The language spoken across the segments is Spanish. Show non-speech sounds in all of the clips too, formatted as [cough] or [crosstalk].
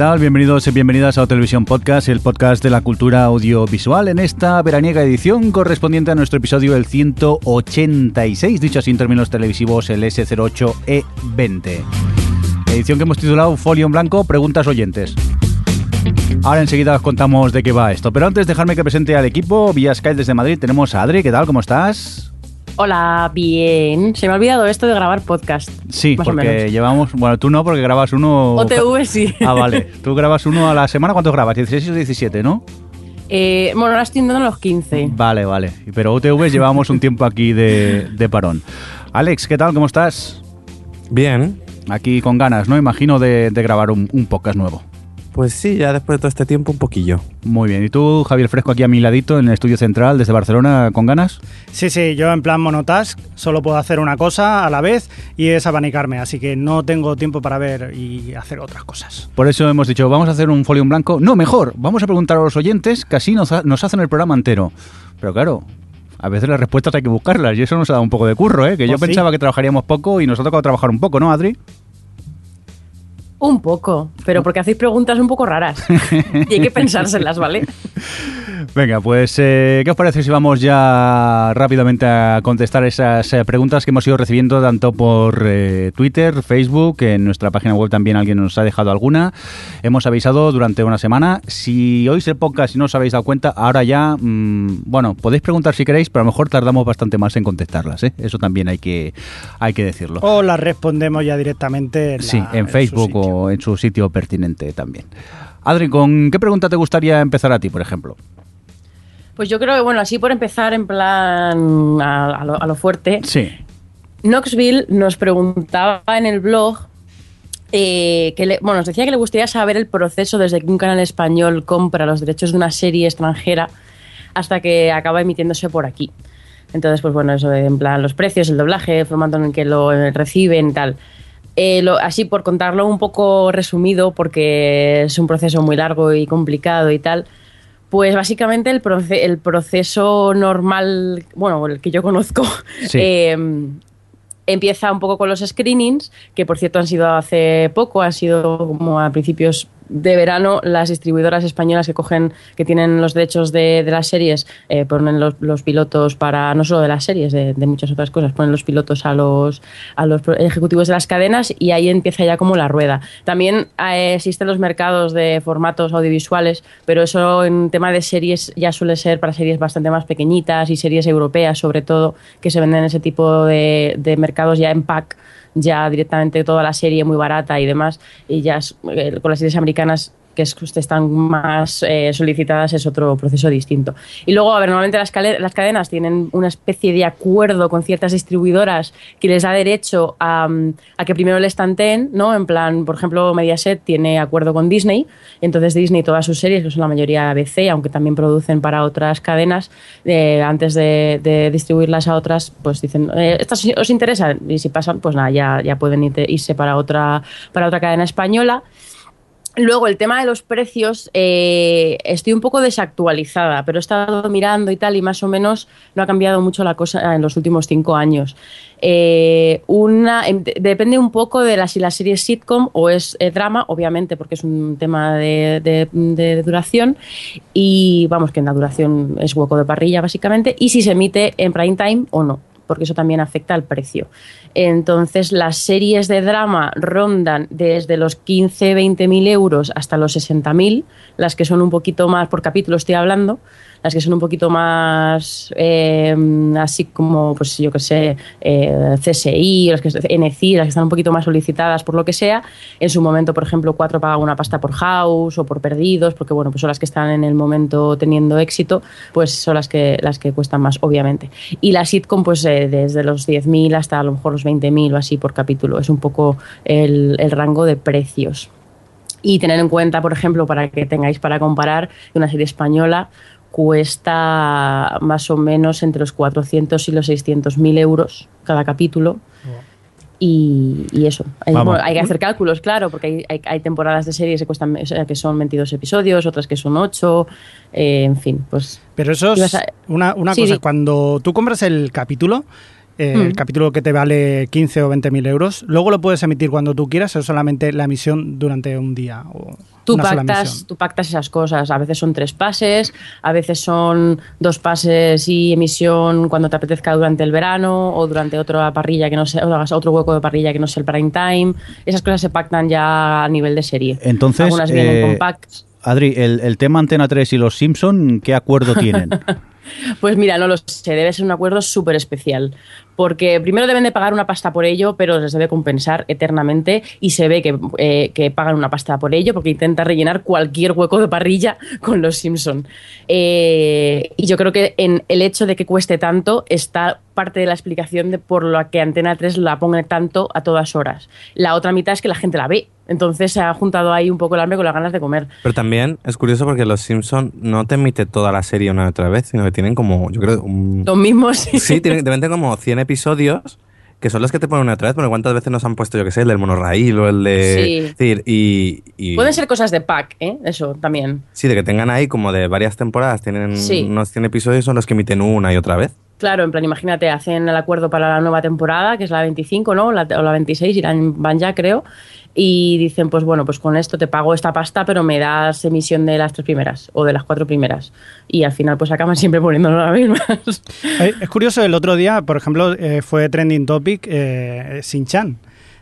Tal? Bienvenidos y bienvenidas a Televisión Podcast, el podcast de la cultura audiovisual, en esta veraniega edición correspondiente a nuestro episodio el 186, dicho así en términos televisivos, el S08E20. Edición que hemos titulado Folio en Blanco, Preguntas Oyentes. Ahora enseguida os contamos de qué va esto, pero antes dejarme que presente al equipo, vía Skype desde Madrid tenemos a Adri, ¿qué tal? ¿Cómo estás? Hola, bien. Se me ha olvidado esto de grabar podcast. Sí, porque llevamos. Bueno, tú no, porque grabas uno. OTV sí. Ah, vale. Tú grabas uno a la semana. ¿Cuántos grabas? ¿16 o 17, no? Eh, bueno, ahora estoy dando los 15. Vale, vale. Pero OTV llevamos un tiempo aquí de, parón. Alex, ¿qué tal? ¿Cómo estás? Bien. Aquí con ganas, ¿no? Imagino de, grabar un podcast nuevo. Pues sí, ya después de todo este tiempo un poquillo. Muy bien. ¿Y tú, Javier Fresco, aquí a mi ladito en el estudio central desde Barcelona, con ganas? Sí, sí, yo en plan monotask solo puedo hacer una cosa a la vez y es abanicarme, así que no tengo tiempo para ver y hacer otras cosas. Por eso hemos dicho, vamos a hacer un folio en blanco. No, mejor, vamos a preguntar a los oyentes que así nos, nos hacen el programa entero. Pero claro, a veces las respuestas hay que buscarlas y eso nos ha dado un poco de curro, ¿eh? Que yo pues pensaba que trabajaríamos poco y nos ha tocado trabajar un poco, ¿no, Adri? Un poco, pero porque hacéis preguntas un poco raras [laughs] y hay que pensárselas, ¿vale? [laughs] Venga, pues, eh, ¿qué os parece si vamos ya rápidamente a contestar esas eh, preguntas que hemos ido recibiendo tanto por eh, Twitter, Facebook, en nuestra página web también alguien nos ha dejado alguna? Hemos avisado durante una semana. Si oís el podcast y no os habéis dado cuenta, ahora ya, mm, bueno, podéis preguntar si queréis, pero a lo mejor tardamos bastante más en contestarlas. Eso también hay que, hay que decirlo. O las respondemos ya directamente en, sí, en Facebook o en su sitio pertinente también. Adri, ¿con qué pregunta te gustaría empezar a ti, por ejemplo? Pues yo creo que, bueno, así por empezar en plan a, lo, fuerte. Sí. Knoxville nos preguntaba en el blog eh, que bueno, nos decía que le gustaría saber el proceso desde que un canal español compra los derechos de una serie extranjera hasta que acaba emitiéndose por aquí. Entonces, pues bueno, eso en plan los precios, el doblaje, el formato en el que lo reciben y tal. Eh, así por contarlo un poco resumido, porque es un proceso muy largo y complicado y tal, pues básicamente el, el proceso normal, bueno, el que yo conozco, eh, empieza un poco con los screenings, que por cierto han sido hace poco, han sido como a principios de verano las distribuidoras españolas que cogen, que tienen los derechos de, las series, eh, ponen los, pilotos para, no solo de las series, de, muchas otras cosas, ponen los pilotos a los, a los ejecutivos de las cadenas y ahí empieza ya como la rueda. También eh, existen los mercados de formatos audiovisuales, pero eso en tema de series ya suele ser para series bastante más pequeñitas y series europeas sobre todo, que se venden en ese tipo de, de mercados ya en pack ya directamente toda la serie muy barata y demás, y ya eh, con las series americanas que están más eh, solicitadas es otro proceso distinto. Y luego, a ver, normalmente las, las, cadenas tienen una especie de acuerdo con ciertas distribuidoras que les da derecho a, a, que primero le estanteen, ¿no? En plan, por ejemplo, Mediaset tiene acuerdo con Disney, entonces Disney todas sus series, que son la mayoría ABC, aunque también producen para otras cadenas, eh, antes de, distribuirlas a otras, pues dicen, eh, ¿estas os interesan? Y si pasan, pues nada, ya, ya pueden irse para otra, para otra cadena española. Luego, el tema de los precios, eh, estoy un poco desactualizada, pero he estado mirando y tal, y más o menos no ha cambiado mucho la cosa en los últimos cinco años. Eh, una, em, depende un poco de si la serie es sitcom o es eh, drama, obviamente, porque es un tema de, duración, y vamos, que en la duración es hueco de parrilla, básicamente, y si se emite en prime time o no porque eso también afecta al precio. Entonces, las series de drama rondan desde los 15, 20 mil euros hasta los 60 mil, las que son un poquito más por capítulo estoy hablando. Las que son un poquito más eh, así como, pues yo que sé, eh, CSI, las que NCI, las que están un poquito más solicitadas por lo que sea. En su momento, por ejemplo, cuatro pagan una pasta por House o por Perdidos, porque bueno, pues son las que están en el momento teniendo éxito, pues son las que, las que cuestan más, obviamente. Y la sitcom, pues eh, desde los 10.000 hasta a lo mejor los 20.000 o así por capítulo. Es un poco el, el rango de precios. Y tener en cuenta, por ejemplo, para que tengáis para comparar, una serie española cuesta más o menos entre los 400 y los 600 mil euros cada capítulo. Y, y eso, hay, Vamos. bueno, hay que hacer cálculos, claro, porque hay, hay- hay temporadas de series que, cuestan, o sea, que son 22 episodios, otras que son 8, eh, en fin, pues Pero eso es a- una, una Sí, cosa, cuando tú compras el capítulo, eh, Mm. el capítulo que te vale 15 o 20 mil euros, luego lo puedes emitir cuando tú quieras o solamente la emisión durante un día o Tú una sola pactas, emisión. tú pactas esas cosas. A veces son tres pases, a veces son dos pases y emisión cuando te apetezca durante el verano o durante otra parrilla que no sea, o hagas otro hueco de parrilla que no sea el prime time. Esas cosas se pactan ya a nivel de serie. Entonces, Algunas vienen eh, con packs. Adri, el, el tema Antena 3 y los Simpson, ¿qué acuerdo tienen? [laughs] Pues mira, no lo sé, debe ser un acuerdo súper especial. Porque primero deben de pagar una pasta por ello, pero les debe compensar eternamente y se ve que, eh, que pagan una pasta por ello porque intenta rellenar cualquier hueco de parrilla [laughs] con los Simpson. Eh, y yo creo que en el hecho de que cueste tanto está parte de la explicación de por lo que Antena 3 la pone tanto a todas horas. La otra mitad es que la gente la ve. Entonces se ha juntado ahí un poco el hambre con las ganas de comer. Pero también es curioso porque Los Simpson no te emite toda la serie una y otra vez, sino que tienen como, yo creo, un... Los mismos. Sí, tienen, deben tener como 100 episodios que son los que te ponen una otra vez, porque cuántas veces nos han puesto, yo que sé, el del monorraíl o el de... Sí. Decir, y, y- Pueden ser cosas de pack, ¿eh? Eso también. Sí, de que tengan ahí como de varias temporadas, tienen Sí. unos 100 episodios, son los que emiten una y otra vez. Claro, en plan, imagínate, hacen el acuerdo para la nueva temporada, que es la 25, ¿no? La- o la 26, irán, van ya, creo. Y dicen, pues bueno, pues con esto te pago esta pasta, pero me das emisión de las tres primeras o de las cuatro primeras. Y al final, pues acaban siempre poniéndolo las mismas. [laughs] Es curioso, el otro día, por ejemplo, eh, fue trending topic eh, Shin-Chan,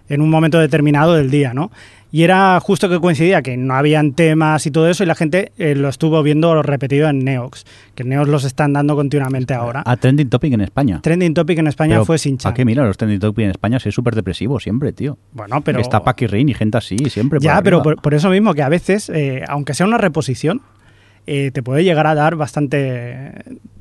en un momento determinado del día, ¿no? Y era justo que coincidía que no habían temas y todo eso, y la gente eh, lo estuvo viendo repetido en Neox, que Neox los están dando continuamente ahora. A Trending Topic en España. Trending topic en España Pero, fue Shin-Chan. ¿Para qué mira los Trending Topic en España? Si es súper depresivo siempre, tío. Bueno, pero... Está Paki Rin y gente así, siempre. Ya, pero por, por eso mismo que a veces, eh, aunque sea una reposición, eh, te puede llegar a dar bastante...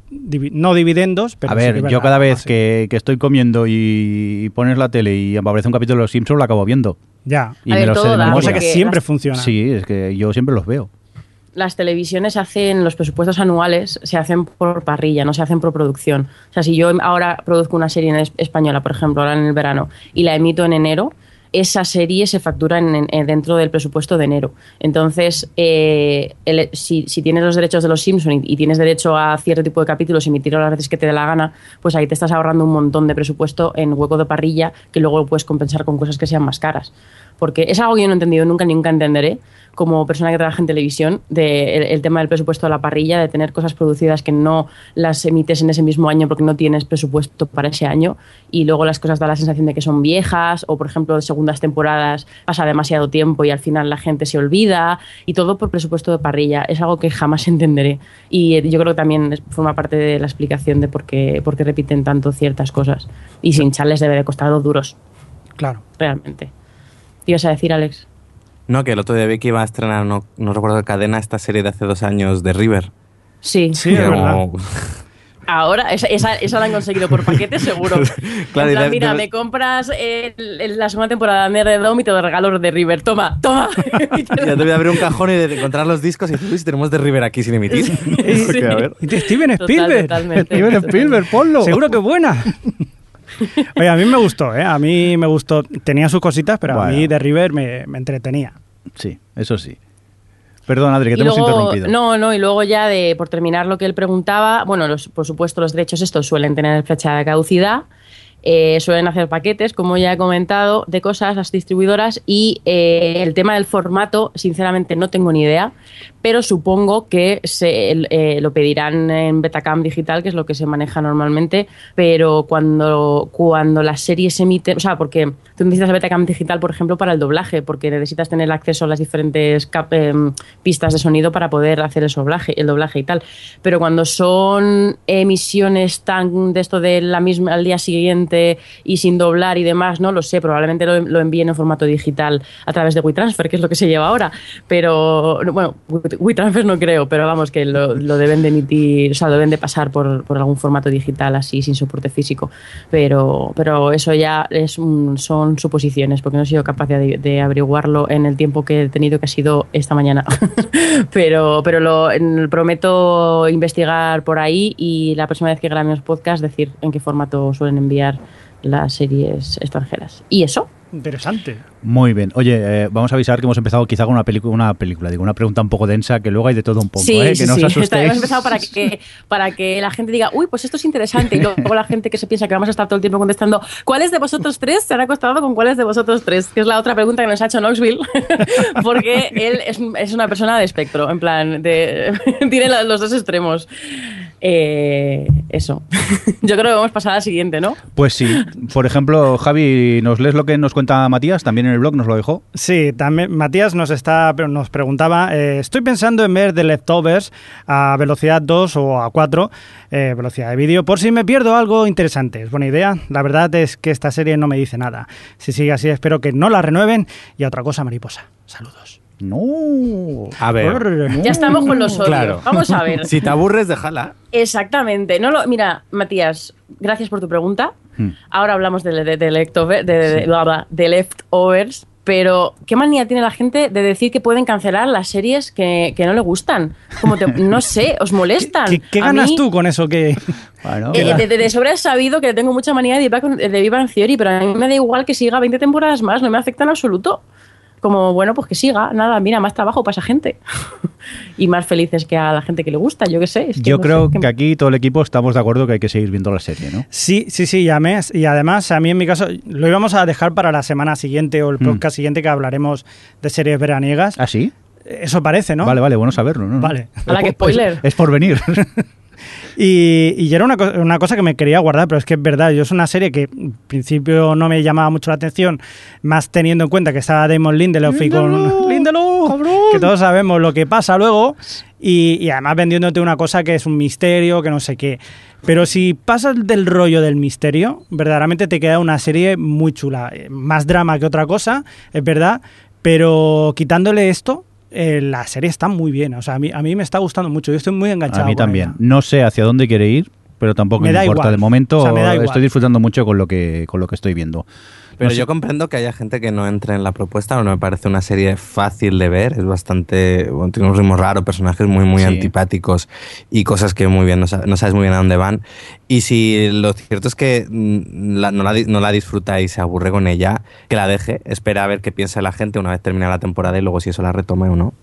no dividendos, pero a sí ver, es yo verdad, cada vez sí. que, que estoy comiendo y pones la tele y aparece un capítulo de Los Simpsons, lo acabo viendo. Ya. Y A me ver, lo sé de da, memoria. Cosa que siempre funciona. Sí, es que yo siempre los veo. las televisiones hacen los presupuestos anuales se hacen por parrilla, no se hacen por producción. O sea, si yo ahora produzco una serie en es- española, por ejemplo, ahora en el verano, y la emito en enero, esa serie se factura en- en- dentro del presupuesto de enero. Entonces, eh, si, tienes los derechos de los Simpson y, tienes derecho a cierto tipo de capítulos y emitirlo las veces que te dé la gana, pues ahí te estás ahorrando un montón de presupuesto en hueco de parrilla que luego lo puedes compensar con cosas que sean más caras. Porque es algo que yo no he entendido nunca, nunca entenderé como persona que trabaja en televisión, de el, el tema del presupuesto de la parrilla, de tener cosas producidas que no las emites en ese mismo año porque no tienes presupuesto para ese año y luego las cosas dan la sensación de que son viejas o, por ejemplo, de segundas temporadas pasa demasiado tiempo y al final la gente se olvida y todo por presupuesto de parrilla. Es algo que jamás [laughs] entenderé y eh, yo creo que también forma parte de la explicación de por qué, por qué repiten tanto ciertas cosas. Y sin les debe de costar dos duros, Claro. realmente. ¿Te ibas a decir, Alex? No, que el otro día vi que iba a estrenar, no, no recuerdo de cadena, esta serie de hace dos años de River. Sí. Sí, es verdad. como- [laughs] Ahora, esa, esa, esa la han conseguido por paquete, seguro. [laughs] Claro, plan, mira, me compras el- la segunda temporada de Red Dome y te lo regalo de River. Toma, toma. [laughs] Ya te voy a abrir un cajón y de encontrar los discos y decir, uy, si tenemos de River aquí sin emitir. Sí. a ver. Y de Steven Total, Spielberg. totalmente. Steven Spielberg, ponlo. Seguro que buena. [laughs] Oye, a mí me gustó, ¿eh? A mí me gustó. Tenía sus cositas, pero a mí de River me, me entretenía. Sí, eso sí. Perdón, Adri, que Y te hemos interrumpido. no, no, y luego ya de, por terminar lo que él preguntaba, bueno, los, por supuesto los derechos estos suelen tener fecha de caducidad, eh, suelen hacer paquetes, como ya he comentado, de cosas las distribuidoras y eh, el tema del formato, sinceramente no tengo ni idea, pero supongo que se, eh, lo pedirán en Betacam digital, que es lo que se maneja normalmente, pero cuando, cuando la serie se emite, o sea, porque tú necesitas Betacam digital, por ejemplo, para el doblaje, porque necesitas tener acceso a las diferentes em, pistas de sonido para poder hacer el doblaje, el doblaje y tal. Pero cuando son emisiones tan de esto de la misma al día siguiente y sin doblar y demás, no lo sé, probablemente lo, lo envíen en formato digital a través de WeTransfer, que es lo que se lleva ahora. Pero, bueno, WeTransfer no creo, pero vamos, que lo, deben de emitir, o sea, deben de pasar por, algún formato digital así, sin soporte físico. Pero, pero eso ya es son suposiciones, porque no he sido capaz de, averiguarlo en el tiempo que he tenido, que ha sido esta mañana. [laughs] pero pero lo, prometo investigar por ahí y la próxima vez que grabemos podcast decir en qué formato suelen enviar las series extranjeras. Y eso. Interesante. Muy bien. Oye, eh, vamos a avisar que hemos empezado quizá con una, película, una película, digo, una pregunta un poco densa, que luego hay de todo un poco, sí, ¿eh? que no os [laughs] asustéis. hemos empezado para que, para que la gente diga, uy, pues esto es interesante, y luego la gente que se piensa que vamos a estar todo el tiempo contestando, ¿cuáles de vosotros tres se han acostado con cuáles de vosotros tres? Que es la otra pregunta que nos ha hecho Knoxville, [laughs] porque él es, es, una persona de espectro, en plan, de, [laughs] tiene los dos extremos. Eh, eso. [laughs] Yo creo que vamos a pasar a la siguiente, ¿no? Pues sí. Por ejemplo, Javi, ¿nos lees lo que nos cuenta Matías? También en el blog nos lo dejó. Sí, también Matías nos está nos preguntaba, eh, estoy pensando en ver The Leftovers a velocidad 2 o a 4, eh, velocidad de vídeo, por si me pierdo algo interesante. Es buena idea. La verdad es que esta serie no me dice nada. Si sigue así, espero que no la renueven. Y otra cosa, mariposa. Saludos. No. A ver. Ya estamos con los odios. Vamos a ver. [laughs] Si te aburres, déjala. Exactamente. No lo, mira, Matías, gracias por tu pregunta. Hmm. Ahora hablamos de, de, de, leftovers, pero ¿qué manía tiene la gente de decir que pueden cancelar las series que, no le gustan? Como [laughs] no sé, ¿os molestan? ¿Qué, ganas tú con eso que...? [laughs] Bueno, eh, de, de, sobre sabido que tengo mucha manía de, de Viva en Theory, pero a mí me da igual que siga 20 temporadas más, no me afecta en absoluto como, bueno, pues que siga, nada, mira, más trabajo para esa gente. [laughs] y más felices que a la gente que le gusta, yo qué sé. yo creo que... aquí todo el equipo estamos de acuerdo que hay que seguir viendo la serie, ¿no? Sí, sí, sí, ya Y además, a mí en mi caso, lo íbamos a dejar para la semana siguiente o el mm. podcast siguiente que hablaremos de series veraniegas. ¿Ah, sí? Eso parece, ¿no? Vale, vale, bueno saberlo. ¿no? Vale. A que spoiler. es por venir. [laughs] Y, y era una, una, cosa que me quería guardar, pero es que es verdad, yo es una serie que en principio no me llamaba mucho la atención, más teniendo en cuenta que estaba Damon Lindelof y con Lindelof, [laughs] que todos sabemos lo que pasa luego, y, y, además vendiéndote una cosa que es un misterio, que no sé qué. Pero si pasas del rollo del misterio, verdaderamente te queda una serie muy chula, más drama que otra cosa, es verdad, pero quitándole esto, eh, la serie está muy bien. O sea, a mí, a mí me está gustando mucho. Yo estoy muy enganchado. A mí también. No sé hacia dónde quiere ir, pero tampoco me, importa. De momento estoy disfrutando mucho con lo que, con lo que estoy viendo. Pero yo comprendo que haya gente que no entre en la propuesta, no me parece una serie fácil de ver, es bastante, bueno, tiene un ritmo raro, personajes muy, muy antipáticos y cosas que muy bien no, sabes muy bien a dónde van. Y si lo cierto es que mm, no, la, no la disfruta y se aburre con ella, que la deje, espera a ver qué piensa la gente una vez termine la temporada y luego si eso la retome o no.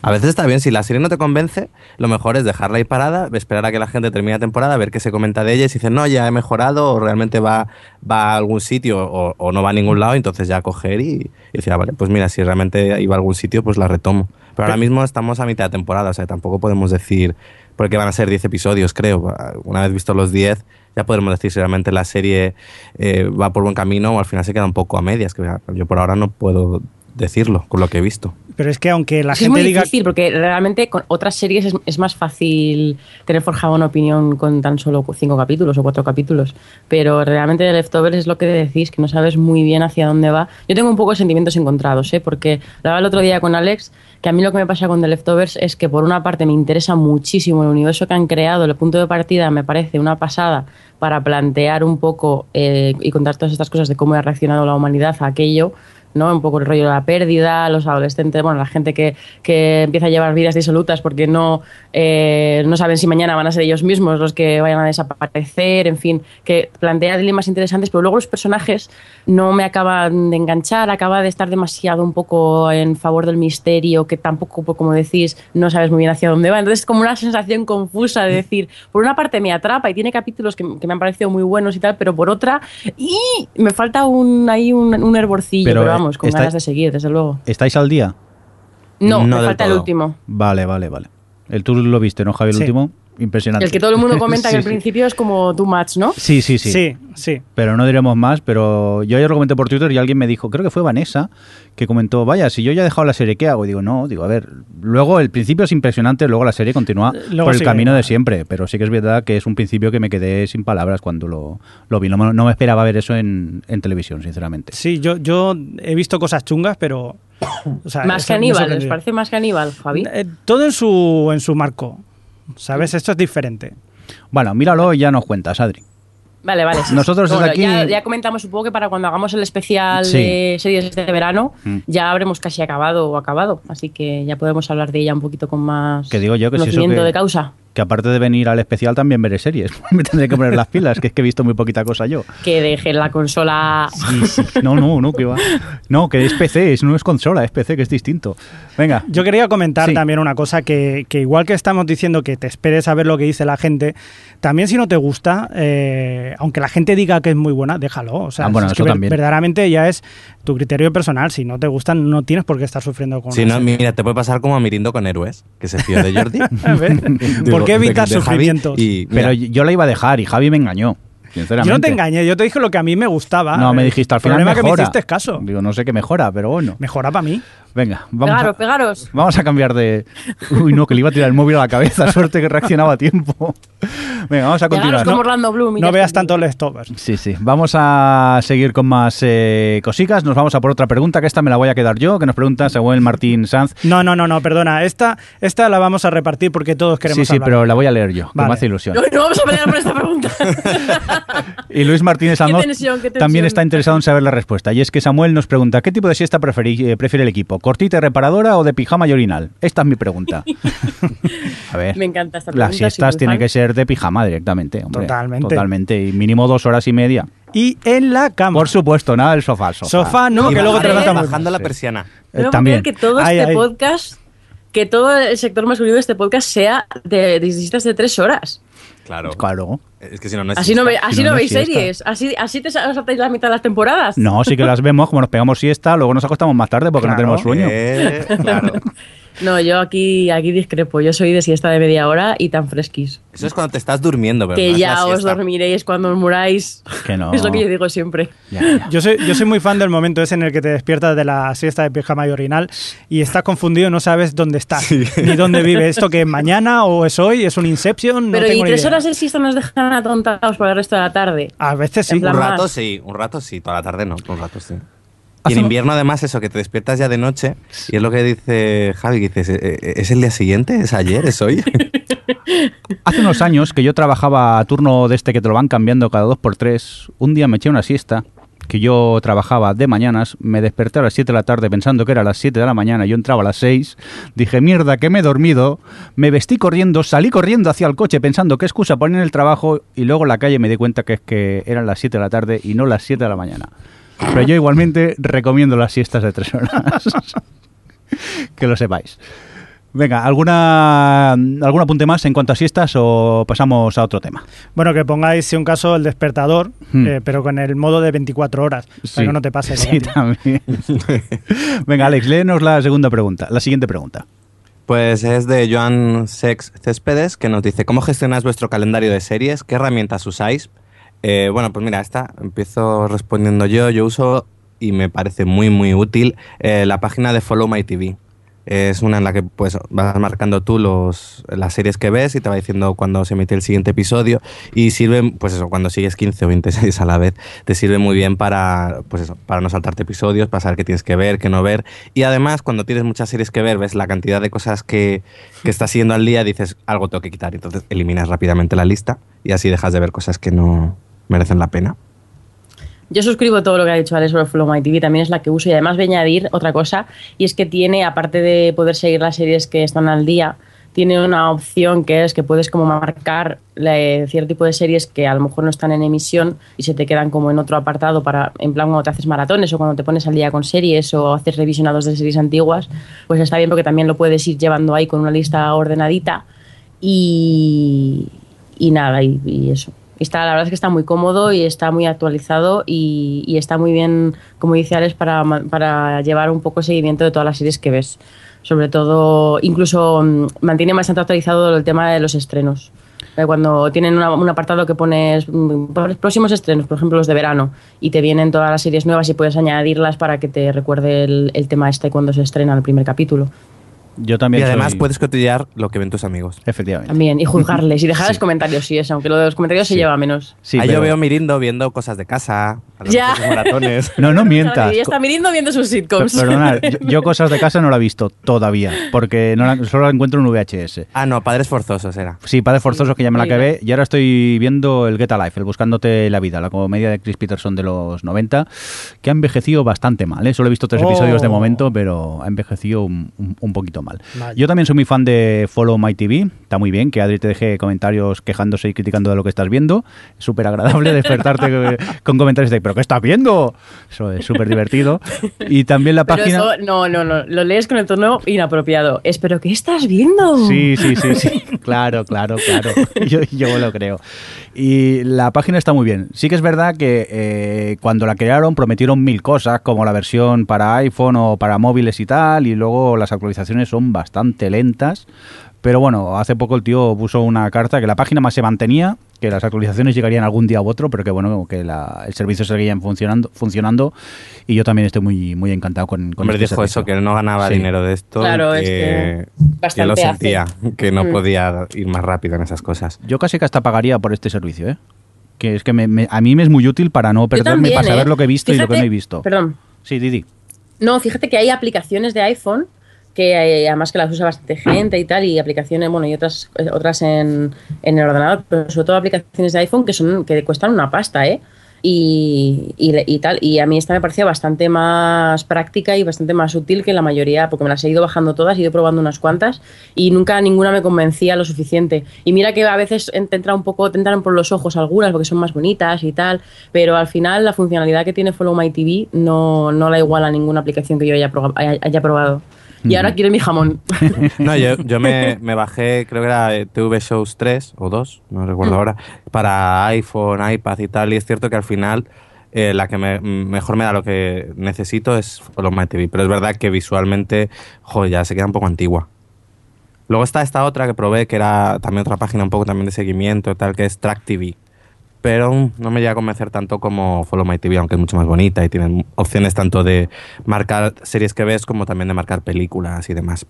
A veces está bien, si la serie no te convence, lo mejor es dejarla ahí parada, esperar a que la gente termine la temporada, ver qué se comenta de ella y si dice, no, ya he mejorado o realmente va, va a algún sitio o, no va a ningún lado, entonces ya coger y, decir, ah, vale, pues mira, si realmente iba a algún sitio, pues la retomo. Pero ahora mismo estamos a mitad de temporada, o sea, tampoco podemos decir, porque van a ser 10 episodios, creo. Una vez visto los 10, ya podremos decir si realmente la serie eh, va por buen camino o al final se queda un poco a medias, que yo por ahora no puedo decirlo con lo que he visto. Pero es que aunque la gente es muy diga... difícil porque realmente con otras series es, más fácil tener forjado una opinión con tan solo cinco capítulos o cuatro capítulos. Pero realmente de Leftovers es lo que decís, que no sabes muy bien hacia dónde va. Yo tengo un poco de sentimientos encontrados, ¿eh? porque hablaba el otro día con Alex que a mí lo que me pasa con The Leftovers es que por una parte me interesa muchísimo el universo que han creado, el punto de partida me parece una pasada para plantear un poco eh, y contar todas estas cosas de cómo ha reaccionado la humanidad a aquello ¿no? Un poco el rollo de la pérdida, los adolescentes, bueno, la gente que, que empieza a llevar vidas disolutas porque no, eh, no saben si mañana van a ser ellos mismos los que vayan a desaparecer, en fin, que plantea dilemas interesantes, pero luego los personajes no me acaban de enganchar, acaba de estar demasiado un poco en favor del misterio, que tampoco, pues, como decís, no sabes muy bien hacia dónde va. Entonces es como una sensación confusa de decir, por una parte me atrapa y tiene capítulos que, me han parecido muy buenos y tal, pero por otra, y me falta un, ahí un, un hervorcillo, pero, vamos, con ganas de seguir, desde luego. ¿Estáis al día? No, No me falta el último. Vale, vale, vale. El tú lo viste, ¿no, Javi? El Sí. último. Impresionante. El que todo el mundo [laughs] comenta Sí, que al sí. principio es como too much, ¿no? Sí, sí, sí, Sí, sí. Pero no diremos más, pero yo ayer lo comenté por Twitter y alguien me dijo, creo que fue Vanessa, que comentó, vaya, si yo ya he dejado la serie, ¿qué hago? Y digo, no, digo, a ver, luego el principio es impresionante, luego la serie continúa Luego por el camino de siempre, pero sí que es verdad que es un principio que me quedé sin palabras cuando lo, lo vi. No, me- no me esperaba ver eso en, en televisión, sinceramente. Sí, yo, yo he visto cosas chungas, pero... o sea, Más caníbal, ¿les parece más caníbal, Javi? Eh, todo en su, en su marco. ¿Sabes? Esto es diferente. Bueno, míralo y ya nos cuentas, Adri. Vale, vale. sí. Nosotros desde aquí- Ya, ya comentamos un poco que para cuando hagamos el especial Sí. de series de verano, Mm. ya habremos casi acabado o acabado. Así que ya podemos hablar de ella un poquito con más Que digo yo que si eso conocimiento que- de causa. Que aparte de venir al especial también veré series. [laughs] me tendré que poner las pilas, que es que he visto muy poquita cosa yo. Que deje la consola. Sí, sí. No, no, no, que va. No, que es PC, es, no es consola, es PC, que es distinto. Venga. Yo quería comentar Sí. también una cosa que, que igual que estamos diciendo que te esperes a ver lo que dice la gente, también si no te gusta, eh, aunque la gente diga que es muy buena, déjalo. O sea, Ah, bueno, es eso que ver- verdaderamente ya es tu criterio personal. Si no te gustan, no tienes por qué estar sufriendo con Si no, serie. mira, te puede pasar como a Mirindo con Héroes, que se fío de Jordi. [laughs] A ver, [laughs] ¿Por qué Javi sufrimientos? Y, Pero yo la iba a dejar y Javi me engañó. Sinceramente. Yo no te engañé, yo te dije lo que a mí me gustaba. No, me El dijiste al final problema mejora. que me hiciste caso. Digo, no sé qué mejora, pero bueno. Mejora para mí. Venga, vamos Pegaros, a, pegaros. vamos a cambiar de... Uy, no, que le iba a tirar el móvil a la cabeza. [laughs] Suerte que reaccionaba a tiempo. Venga, vamos a continuar. como ¿no? Orlando Bloom. y No veas tanto leftovers. Sí, sí. Vamos a seguir con más eh, cositas. Nos vamos a por otra pregunta, que esta me la voy a quedar yo, que nos pregunta Samuel Martín Sanz. No, no, no, no, perdona. Esta, esta la vamos a repartir porque todos queremos Sí, sí, hablar. pero la voy a leer yo, que Vale. me hace ilusión. No, no vamos a pelear por esta pregunta. [laughs] Y Luis Martínez [laughs] tensión. también está interesado en saber la respuesta. Y es que Samuel nos pregunta, ¿qué tipo de siesta eh, prefiere el equipo? ¿Cortita y reparadora o de pijama y orinal? Esta es mi pregunta. [laughs] A ver. Me encanta esta pregunta. Las siestas tienen que ser de pijama directamente. hombre. Totalmente. Totalmente. Y mínimo dos horas y media. Y en la cama. Por supuesto, nada del sofá. Sofá, Sofá, no, y que luego te bajando, la Sí. persiana. Eh, también. que todo Ay, este ay. podcast, que todo el sector masculino de este podcast sea de, de siestas de tres horas. Claro. Claro. Es que si no, no es Así no, ve- así Si no, veis series. Así, así te sa- saltáis la mitad de las temporadas. No, sí que las vemos, como nos pegamos siesta, luego nos acostamos más tarde porque no tenemos sueño. Eh, claro. [laughs] No, yo aquí, aquí discrepo. Yo soy de siesta de media hora y tan fresquis. Eso es cuando te estás durmiendo, pero que ya os dormiréis cuando os muráis. Que no. [laughs] Es lo que yo digo siempre. Ya, ya. Yo soy, yo soy muy fan del momento ese en el que te despiertas de la siesta de pijama y orinal y estás confundido, no sabes dónde estás ni dónde vive. ¿Esto que es mañana o es hoy? ¿Es un Inception? No Pero tengo ¿y ni tres idea. horas de siesta nos dejan atontados para el resto de la tarde? A veces sí. Un más. rato sí, un rato sí, toda la tarde no, un rato sí. Hace Y en invierno además eso, que te despiertas ya de noche y es lo que dice Javi, que dices, "¿Eh, eh, ¿es el día siguiente? ¿Es ayer? ¿Es hoy? [laughs] Hace unos años que yo trabajaba a turno de este que te lo van cambiando cada dos por tres, un día me eché una siesta, que yo trabajaba de mañanas, me desperté a las 7 de la tarde pensando que era las 7 de la mañana, yo entraba a las 6, dije, mierda, que me he dormido, me vestí corriendo, salí corriendo hacia el coche pensando qué excusa poner en el trabajo y luego en la calle me di cuenta que es que eran las 7 de la tarde y no las 7 de la mañana. Pero yo igualmente recomiendo las siestas de tres horas. [laughs] que lo sepáis. Venga, ¿alguna, ¿algún apunte más en cuanto a siestas o pasamos a otro tema? Bueno, que pongáis, si un caso, el despertador, Hmm. eh, pero con el modo de 24 horas, para que no te pase. [laughs] Sí, también. [laughs] Venga, Alex, léenos la segunda pregunta, la siguiente pregunta. Pues es de Joan Sex Céspedes, que nos dice, ¿cómo gestionáis vuestro calendario de series? ¿Qué herramientas usáis? Eh, bueno, pues mira, esta empiezo respondiendo yo. Yo uso, y me parece muy, muy útil, eh, la página de Follow My TV. Es una en la que pues vas marcando tú los, las series que ves y te va diciendo cuándo se emite el siguiente episodio y sirve, pues eso, cuando sigues 15 o 20 [laughs] series a la vez, te sirve muy bien para, pues eso, para no saltarte episodios, para saber qué tienes que ver, qué no ver. Y además, cuando tienes muchas series que ver, ves la cantidad de cosas que, que estás siguiendo al día, dices, algo tengo que quitar. Entonces eliminas rápidamente la lista y así dejas de ver cosas que no merecen la pena. Yo suscribo todo lo que ha dicho Alex sobre Follow My TV, también es la que uso y además voy a añadir otra cosa y es que tiene, aparte de poder seguir las series que están al día, tiene una opción que es que puedes como marcar eh, cierto tipo de series que a lo mejor no están en emisión y se te quedan como en otro apartado para, en plan cuando te haces maratones o cuando te pones al día con series o haces revisionados de series antiguas, pues está bien porque también lo puedes ir llevando ahí con una lista ordenadita y, y nada, y eso. Está, la verdad es que está muy cómodo y está muy actualizado y, está muy bien, como dice Alex, para, llevar un poco seguimiento de todas las series que ves. Sobre todo, incluso mm, mantiene bastante actualizado el tema de los estrenos. Eh, Cuando tienen una- un apartado que pones mm, próximos estrenos, por ejemplo los de verano, y te vienen todas las series nuevas y puedes añadirlas para que te recuerde el, el tema este cuando se estrena el primer capítulo. Yo también Y además soy- puedes cotillear lo que ven tus amigos. Efectivamente. También, y juzgarles y [laughs] dejarles comentarios, sí, eso, aunque lo de los comentarios se Sí. lleva menos. Sí, Ahí pero- yo veo Mirindo viendo cosas de casa, a Ya. maratones. [laughs] No, no mientas. Y está mirando viendo sus sitcoms. Perdona, [laughs] yo, yo cosas de casa no la he visto todavía, porque no la- solo la encuentro en VHS. Ah, no, Padres Forzosos era. Sí, Padres Forzosos que ya me la acabé y ahora estoy viendo el Get a Life, el Buscándote la Vida, la comedia de Chris Peterson de los 90, que ha envejecido bastante mal. ¿eh? Solo he visto tres Oh. episodios de momento, pero ha envejecido un, un- un poquito mal. Yo también soy muy fan de Follow My TV, está muy bien que Adri te deje comentarios quejándose y criticando de lo que estás viendo. Es súper agradable [laughs] despertarte con comentarios de ¿pero qué estás viendo? Eso es súper divertido. [laughs] Y también la Pero página... eso, no, no, no, lo lees con el tono inapropiado. Es, ¿pero qué estás viendo? Sí, sí, sí, sí. [laughs] Claro, claro, claro. Yo, yo lo creo. Y la página está muy bien. Sí que es verdad que eh, cuando la crearon prometieron mil cosas, como la versión para iPhone o para móviles y tal, y luego las actualizaciones son bastante lentas. Pero bueno, hace poco el tío puso una carta que la página más se mantenía, que las actualizaciones llegarían algún día u otro, pero que bueno, que la- el servicio seguía funcionando, funcionando. Y yo también estoy muy, muy encantado con, con Hombre, este dijo servicio. eso, que él no ganaba Sí. dinero de esto. Claro, y es que, que que bastante lo hace. sentía, que no Mm. podía ir más rápido en esas cosas. Yo casi que hasta pagaría por este servicio, ¿eh? Que es que me- me- a mí me es muy útil para no perderme, también, para saber ¿eh? lo que he visto y lo que no he visto. Perdón. Sí, Didi. No, fíjate que hay aplicaciones de iPhone que eh, además que las usa bastante gente y tal, y aplicaciones, bueno, y otras eh, otras en, el ordenador, pero sobre todo aplicaciones de iPhone que son que cuestan una pasta, ¿eh? Y, y, tal, y a mí esta me parecía bastante más práctica y bastante más útil que la mayoría, porque me las he ido bajando todas, he ido probando unas cuantas y nunca ninguna me convencía lo suficiente. Y mira que a veces te entra un poco, te entran por los ojos algunas porque son más bonitas y tal, pero al final la funcionalidad que tiene Follow My TV no, no la iguala a ninguna aplicación que yo haya, haya probado. Y ahora quiero mi jamón. [laughs] No, yo, yo me, [laughs] me bajé, creo que era eh, TV Shows 3 o 2, no recuerdo Mm. ahora, para iPhone, iPad y tal. Y es cierto que al final eh, la que me- mejor me da lo que necesito es Follow My TV. Pero es verdad que visualmente, ya se queda un poco antigua. Luego está esta otra que probé, que era también otra página un poco también de seguimiento y tal, que es Track TV. Pero no me llega a convencer tanto como Follow My TV, aunque es mucho más bonita y tienen opciones tanto de marcar series que ves como también de marcar películas y demás.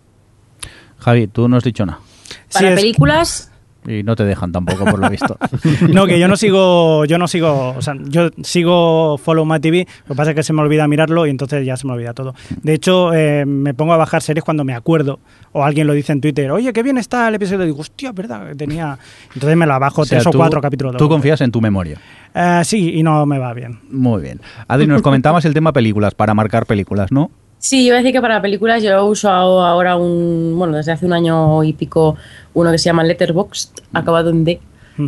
Javi, tú no has dicho nada. Sí, Para es- películas, Y no te dejan tampoco, por lo visto. [laughs] No, que yo no sigo, yo no sigo, o sea, yo sigo Follow My TV, lo que pasa es que se me olvida mirarlo y entonces ya se me olvida todo. De hecho, eh, me pongo a bajar series cuando me acuerdo, o alguien lo dice en Twitter, oye, qué bien está el episodio, y digo, hostia, verdad, que tenía... Entonces me la bajo O sea, tres o cuatro capítulos. Tú confías en tu memoria. Eh, sí, y no me va bien. Muy bien. Adri, nos comentabas el tema películas, para marcar películas, ¿no? Sí, yo iba a decir que para películas yo uso ahora un, bueno, desde hace un año y pico, uno que se llama Letterboxd, acabado en D,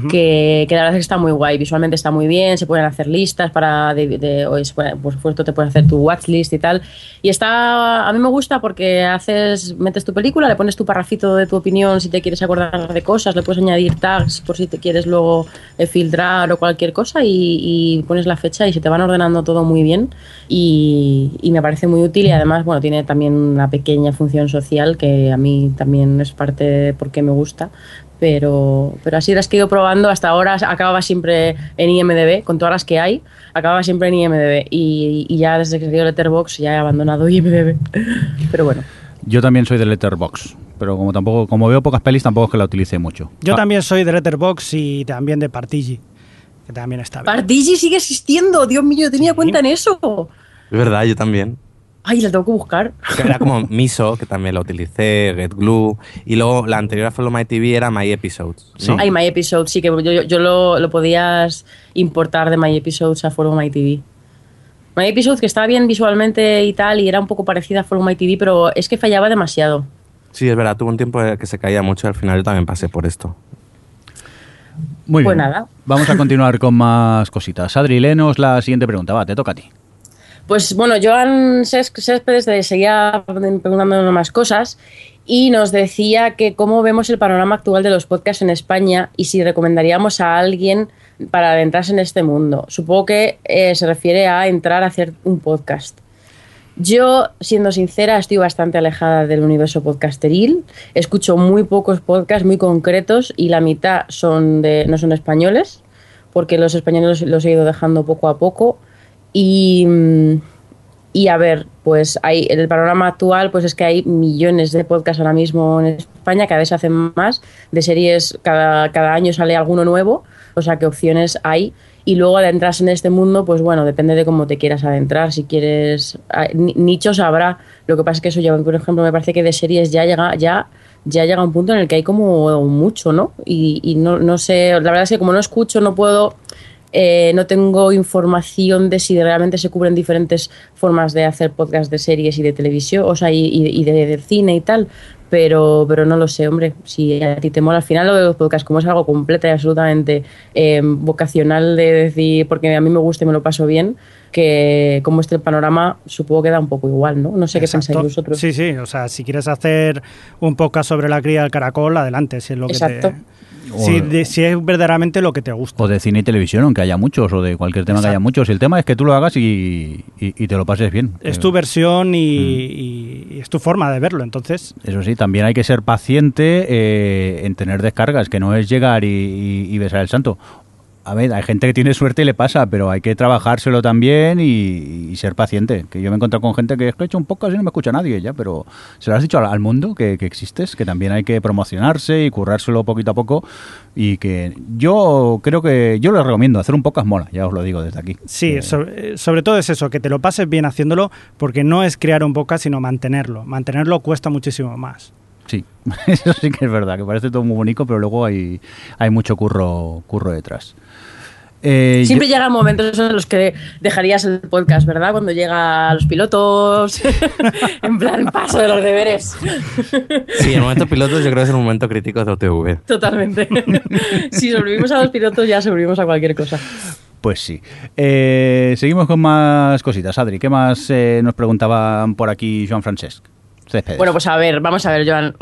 Que, que la verdad es que está muy guay, visualmente está muy bien, se pueden hacer listas para, de, de- puede- por supuesto te puedes hacer tu watchlist y tal, y está, a mí me gusta porque haces, metes tu película, le pones tu parrafito de tu opinión si te quieres acordar de cosas, le puedes añadir tags por si te quieres luego eh, filtrar o cualquier cosa y, y pones la fecha y se te van ordenando todo muy bien. Y, y me parece muy útil y además bueno tiene también una pequeña función social que a mí también es parte de por qué me gusta pero, pero así las que he ido probando hasta ahora acababa siempre en IMDB con todas las que hay acababa siempre en IMDB y, y ya desde que salió Letterboxd ya he abandonado [laughs] IMDB pero bueno Yo también soy de Letterbox, pero como tampoco, como veo pocas pelis, tampoco es que la utilice mucho. Yo Ah, también soy de Letterboxd y también de Partigi, que también está bien. Partigi sigue existiendo Dios mío yo tenía cuenta en eso Es verdad, yo también. Ay la tengo que buscar Que Era como [laughs] Miso, que también la utilicé, GetGlue. Y luego la anterior a Follow My TV era My Episodes. ¿no? Sí. Ay, My Episode, sí, que yo, yo- yo lo, lo podías importar de My Episodes a Follow My TV. My Episode, que estaba bien visualmente y tal, y era un poco parecida a Follow My TV, pero es que fallaba demasiado. Sí, es verdad, tuvo un tiempo en el que se caía mucho y al final yo también pasé por esto. Muy Pues bien. nada. Vamos a continuar con más cositas. Adri, léenos la siguiente pregunta. Va, te toca a ti. Pues bueno, Joan Cés- Céspedes de- seguía preguntándonos más cosas y nos decía que cómo vemos el panorama actual de los podcasts en España y si recomendaríamos a alguien para adentrarse en este mundo. Supongo que eh, se refiere a entrar a hacer un podcast. Yo, siendo sincera, estoy bastante alejada del universo podcasteril. Escucho muy pocos podcasts muy concretos y la mitad son de, no son españoles, porque los españoles los he ido dejando poco a poco. Y, mm, y a ver, pues hay el panorama actual pues es que hay millones de podcasts ahora mismo en España, cada vez se hacen más, de series cada, cada año sale alguno nuevo, o sea que opciones hay. Y luego adentrarse en este mundo, pues bueno, depende de cómo te quieras adentrar. Si quieres nichos habrá. Lo que pasa es que eso ya, por ejemplo, me parece que de series ya llega, ya, ya llega un punto en el que hay como mucho, ¿no? Y, y no, no sé, la verdad es que como no escucho, no puedo eh, no tengo información de si realmente se cubren diferentes formas de hacer podcast de series y de televisión, o sea, y, de, cine y tal, pero, pero no lo sé, hombre. Si a ti te mola al final lo de los podcasts, como es algo completo y absolutamente eh, vocacional de decir, porque a mí me gusta y me lo paso bien, que como este el panorama, supongo que da un poco igual, ¿no? No sé qué pensáis vosotros. Sí, sí, o sea, si quieres hacer un podcast sobre la cría del caracol, adelante, si es lo que te si, si, es verdaderamente lo que te gusta. O de cine y televisión, aunque haya muchos, o de cualquier tema que haya muchos. El tema es que tú lo hagas y, te lo pases bien. Es tu versión y, mm. es tu forma de verlo, entonces. Eso sí, también hay que ser paciente eh, en tener descargas, que no es llegar y besar el santo a ver, hay gente que tiene suerte y le pasa, pero hay que trabajárselo también y, ser paciente. Que yo me he encontrado con gente que he hecho un poco así no me escucha nadie ya, pero se lo has dicho al, mundo que, existes, que también hay que promocionarse y currárselo poquito a poco y que yo creo que yo les recomiendo hacer un podcast mola, ya os lo digo desde aquí. Sí, eh, sobre, todo es eso, que te lo pases bien haciéndolo porque no es crear un podcast sino mantenerlo. Mantenerlo cuesta muchísimo más. Sí, [laughs] eso sí que es verdad, que parece todo muy bonito, pero luego hay, hay mucho curro, curro detrás. Eh, Siempre llegan momentos en los que dejarías el podcast, ¿verdad? Cuando llega a los pilotos, [laughs] en plan paso de los deberes. Sí, el momento pilotos yo creo que es el momento crítico de OTV. Totalmente. [laughs] si sobrevivimos a los pilotos ya sobrevivimos a cualquier cosa. Pues sí. Eh, seguimos con más cositas. Adri, ¿qué más eh, nos preguntaban por aquí Joan Francesc? Bueno, pues a ver, vamos a ver, Joan.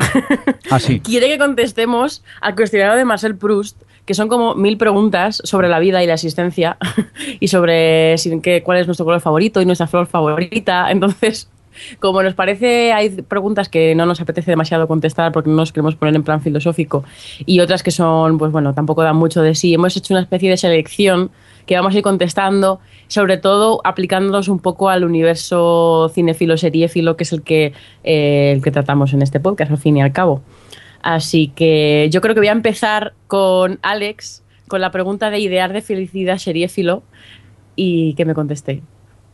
Ah, sí. [laughs] Quiere que contestemos al cuestionario de Marcel Proust que son como mil preguntas sobre la vida y la existencia [laughs] y sobre qué, cuál es nuestro color favorito y nuestra flor favorita. Entonces, [laughs] como nos parece, hay preguntas que no nos apetece demasiado contestar porque no nos queremos poner en plan filosófico y otras que son, pues bueno, tampoco dan mucho de sí. Hemos hecho una especie de selección que vamos a ir contestando, sobre todo aplicándonos un poco al universo cinefilo, seriéfilo, que es el que, eh, el que tratamos en este podcast, al fin y al cabo. Así que yo creo que voy a empezar con Alex, con la pregunta de idear de felicidad seriéfilo y que me conteste.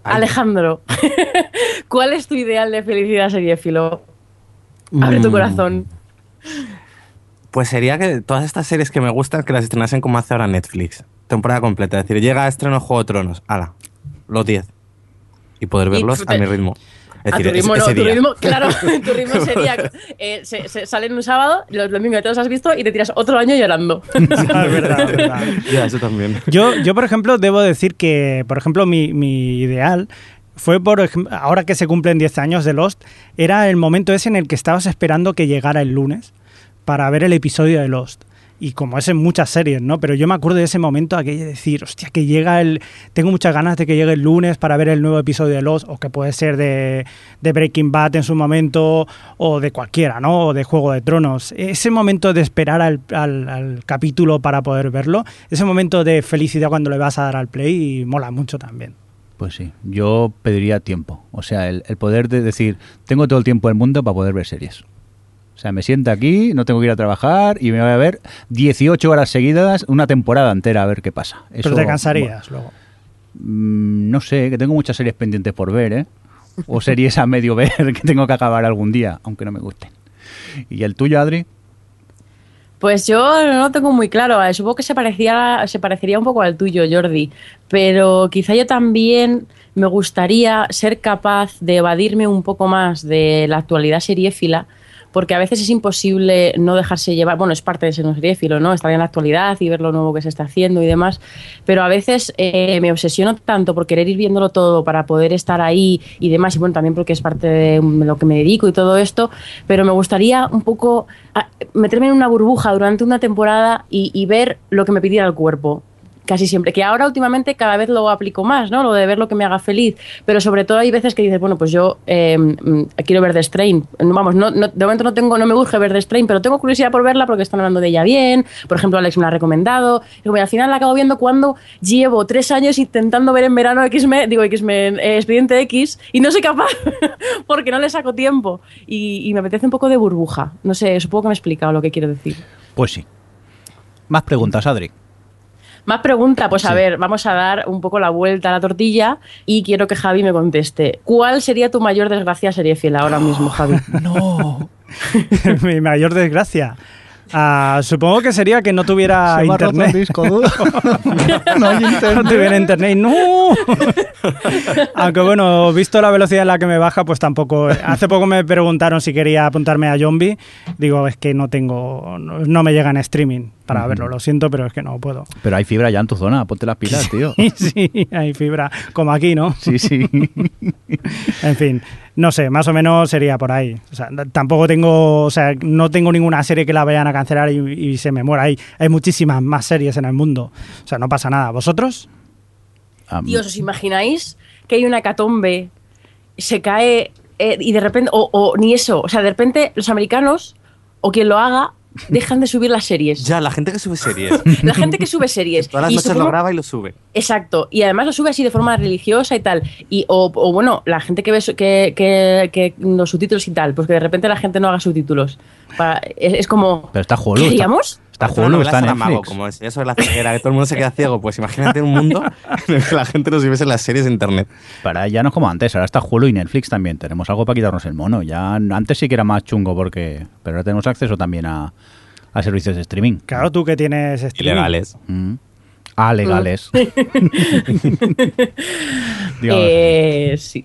Alejandro, [laughs] ¿cuál es tu ideal de felicidad seriéfilo? Abre tu mm. corazón. Pues sería que todas estas series que me gustan que las estrenasen como hace ahora Netflix. Temporada completa. Es decir, llega a estreno Juego de Tronos. Ala, los 10. Y poder verlos a mi ritmo a tu ritmo, no, tu ritmo, claro, [laughs] tu ritmo [laughs] sería, eh, se, sale en un sábado, los domingos te los has visto y te tiras otro año llorando. [laughs] es verdad, es verdad. Ya, eso también. Yo, yo, por ejemplo, debo decir que, por ejemplo, mi, mi ideal fue por ahora que se cumplen 10 años de Lost, era el momento ese en el que estabas esperando que llegara el lunes para ver el episodio de Lost y como es en muchas series, ¿no? Pero yo me acuerdo de ese momento aquello de decir, hostia, que llega el... Tengo muchas ganas de que llegue el lunes para ver el nuevo episodio de Lost, o que puede ser de, Breaking Bad en su momento, o de cualquiera, ¿no? O de Juego de Tronos. Ese momento de esperar al, capítulo para poder verlo, ese momento de felicidad cuando le vas a dar al play, y mola mucho también. Pues sí, yo pediría tiempo. O sea, el, el poder de decir, tengo todo el tiempo del mundo para poder ver series. O sea, me siento aquí, no tengo que ir a trabajar y me voy a ver 18 horas seguidas, una temporada entera a ver qué pasa. Pero te cansarías luego. Mm, no sé, que tengo muchas series pendientes por ver, ¿eh? O series a medio ver [laughs] que tengo que acabar algún día, aunque no me gusten. ¿Y el tuyo, Adri? Pues yo no lo tengo muy claro. Eh, supongo que se, parecía, se parecería un poco al tuyo, Jordi. Pero quizá yo también me gustaría ser capaz de evadirme un poco más de la actualidad seriéfila porque a veces es imposible no dejarse llevar, bueno, es parte de ser un seriéfilo, ¿no? Estar en la actualidad y ver lo nuevo que se está haciendo y demás, pero a veces eh, me obsesiono tanto por querer ir viéndolo todo para poder estar ahí y demás, y bueno, también porque es parte de lo que me dedico y todo esto, pero me gustaría un poco meterme en una burbuja durante una temporada y, ver lo que me pidiera el cuerpo casi siempre. Que ahora últimamente cada vez lo aplico más, ¿no? Lo de ver lo que me haga feliz. Pero sobre todo hay veces que dices, bueno, pues yo eh, mm, quiero ver The Strain. Vamos, no, no, de momento no tengo, no me urge ver The Strain, pero tengo curiosidad por verla porque están hablando de ella bien. Por ejemplo, Alex me la ha recomendado. Y al final la acabo viendo cuando llevo tres años intentando ver en verano X-Men, digo X-Men, eh, Expediente X, y no soy capaz [laughs] porque no le saco tiempo. Y, y me apetece un poco de burbuja. No sé, supongo que me he explicado lo que quiero decir. Pues sí. Más preguntas, Adri. Más pregunta, pues a ver, vamos a dar un poco la vuelta a la tortilla y quiero que Javi me conteste. ¿Cuál sería tu mayor desgracia serie fiel ahora mismo, Javi? [laughs] No. [laughs] Mi mayor desgracia. Ah, supongo que sería que no tuviera Se internet. disco duro. [laughs] no hay internet. No tuviera internet. ¡No! Aunque bueno, visto la velocidad en la que me baja, pues tampoco. Hace poco me preguntaron si quería apuntarme a Zombie. Digo, es que no tengo. No, no me llega en streaming para verlo. Lo siento, pero es que no puedo. Pero hay fibra ya en tu zona, ponte las pilas, [laughs] tío. Y sí, hay fibra. Como aquí, ¿no? Sí, sí. En fin, no sé, más o menos sería por ahí. O sea, tampoco tengo, o sea, no tengo ninguna serie que la vayan a cancelar y, y se me muera. Hay, hay muchísimas más series en el mundo. O sea, no pasa nada. ¿Vosotros? Dios, ¿os imagináis que hay una catombe, se cae eh, y de repente, o, o ni eso, o sea, de repente los americanos, o quien lo haga, dejan de subir las series. Ya, la gente que sube series. [laughs] La gente que sube series. Todas las y noches supongo- lo graba y lo sube. Exacto, y además lo sube así de forma religiosa y tal. Y, o, o bueno, la gente que ve su- que, que, que los subtítulos y tal, pues que de repente la gente no haga subtítulos. Para- es, es como. Pero está Hulu. ¿Qué está-? Está novela está Saramago, Netflix. como es eso de la ceguera, que todo el mundo se queda ciego. Pues imagínate un mundo en el que la gente nos viviese en las series de internet. Para ya no es como antes, ahora está Hulu y Netflix también. Tenemos algo para quitarnos el mono. Ya antes sí que era más chungo porque. Pero ahora tenemos acceso también a, a servicios de streaming. Claro, tú que tienes streaming. Ilegales. Mm. Ah, legales. [laughs] Eh, sí.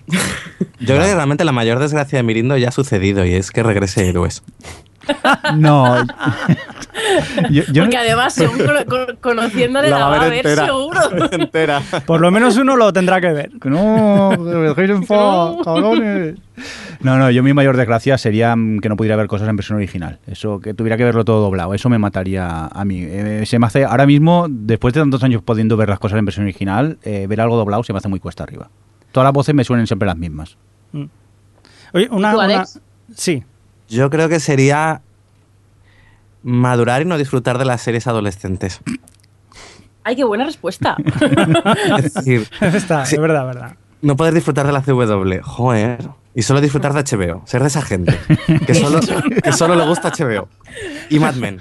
Yo creo que realmente la mayor desgracia de Mirindo ya ha sucedido y es que regrese Héroes. [laughs] No. [laughs] yo, yo Porque no- además, según [laughs] cono- cono- conociéndole, la, va a ver seguro. entera. Por lo menos uno lo tendrá que ver. No. No, no, yo mi mayor desgracia sería mm, que no pudiera ver cosas en versión original. Eso, que tuviera que verlo todo doblado. Eso me mataría a mí. Eh, se me hace, ahora mismo, después de tantos años pudiendo ver las cosas en versión original, eh, ver algo doblado se me hace muy cuesta arriba. Todas las voces me suenan siempre las mismas. Oye, una, ¿Tú, una- Alex? Sí. Yo creo que sería madurar y no disfrutar de las series adolescentes. Ay, qué buena respuesta. [laughs] Es decir, Está, Sí. es verdad, verdad. no poder disfrutar de la CW. Joder. Y solo disfrutar de HBO. Ser de esa gente. Que solo, que solo le gusta HBO. Y Mad Men.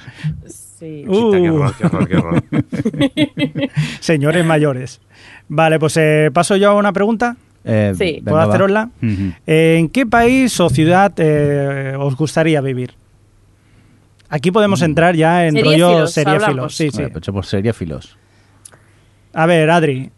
Sí. Uh. Qué horror, qué horror, qué horror. [laughs] Señores mayores. Vale, pues eh, paso yo a una pregunta. Eh, Sí. ¿Puedo hacerosla? Eh, ¿En qué país o ciudad eh, os gustaría vivir? Aquí podemos entrar ya en rollo Seriéfilos, seriéfilos. hablamos. Sí, sí. Vale, pues por seriéfilos. A ver, Adri.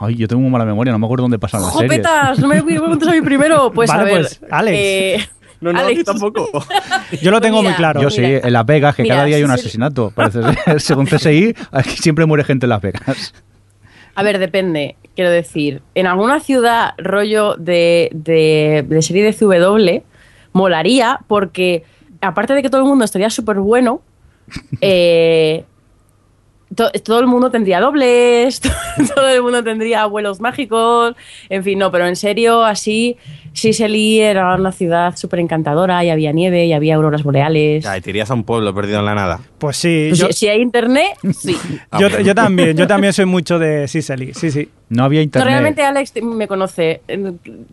Ay, yo tengo muy mala memoria, no me acuerdo dónde pasan las series. ¡Jopetas! No me preguntes a mí primero. [laughs] Pues Vale, a ver. pues, Alex. eh, No, no, Alex. yo tampoco. [laughs] Yo lo tengo Mira, muy claro. Yo sí, Mira. en Las Vegas, que Mira, cada día hay un asesinato. Parece ser. [laughs] Según CSI, aquí siempre muere gente en Las Vegas. A ver, depende. Quiero decir, en alguna ciudad rollo de, de, de serie de CW, molaría porque, aparte de que todo el mundo estaría súper bueno, [laughs] eh, to- todo el mundo tendría dobles, [laughs] todo el mundo tendría abuelos mágicos, en fin, no, pero en serio, así, Sicily era una ciudad súper encantadora y había nieve y había auroras boreales. Ya, y te irías a un pueblo perdido en la nada. Pues sí, Pues yo, si, si hay internet, sí. [laughs] yo, Ah, yo también, yo también soy [laughs] mucho de Sicily, sí, sí. No había No, internet. realmente Alex me conoce.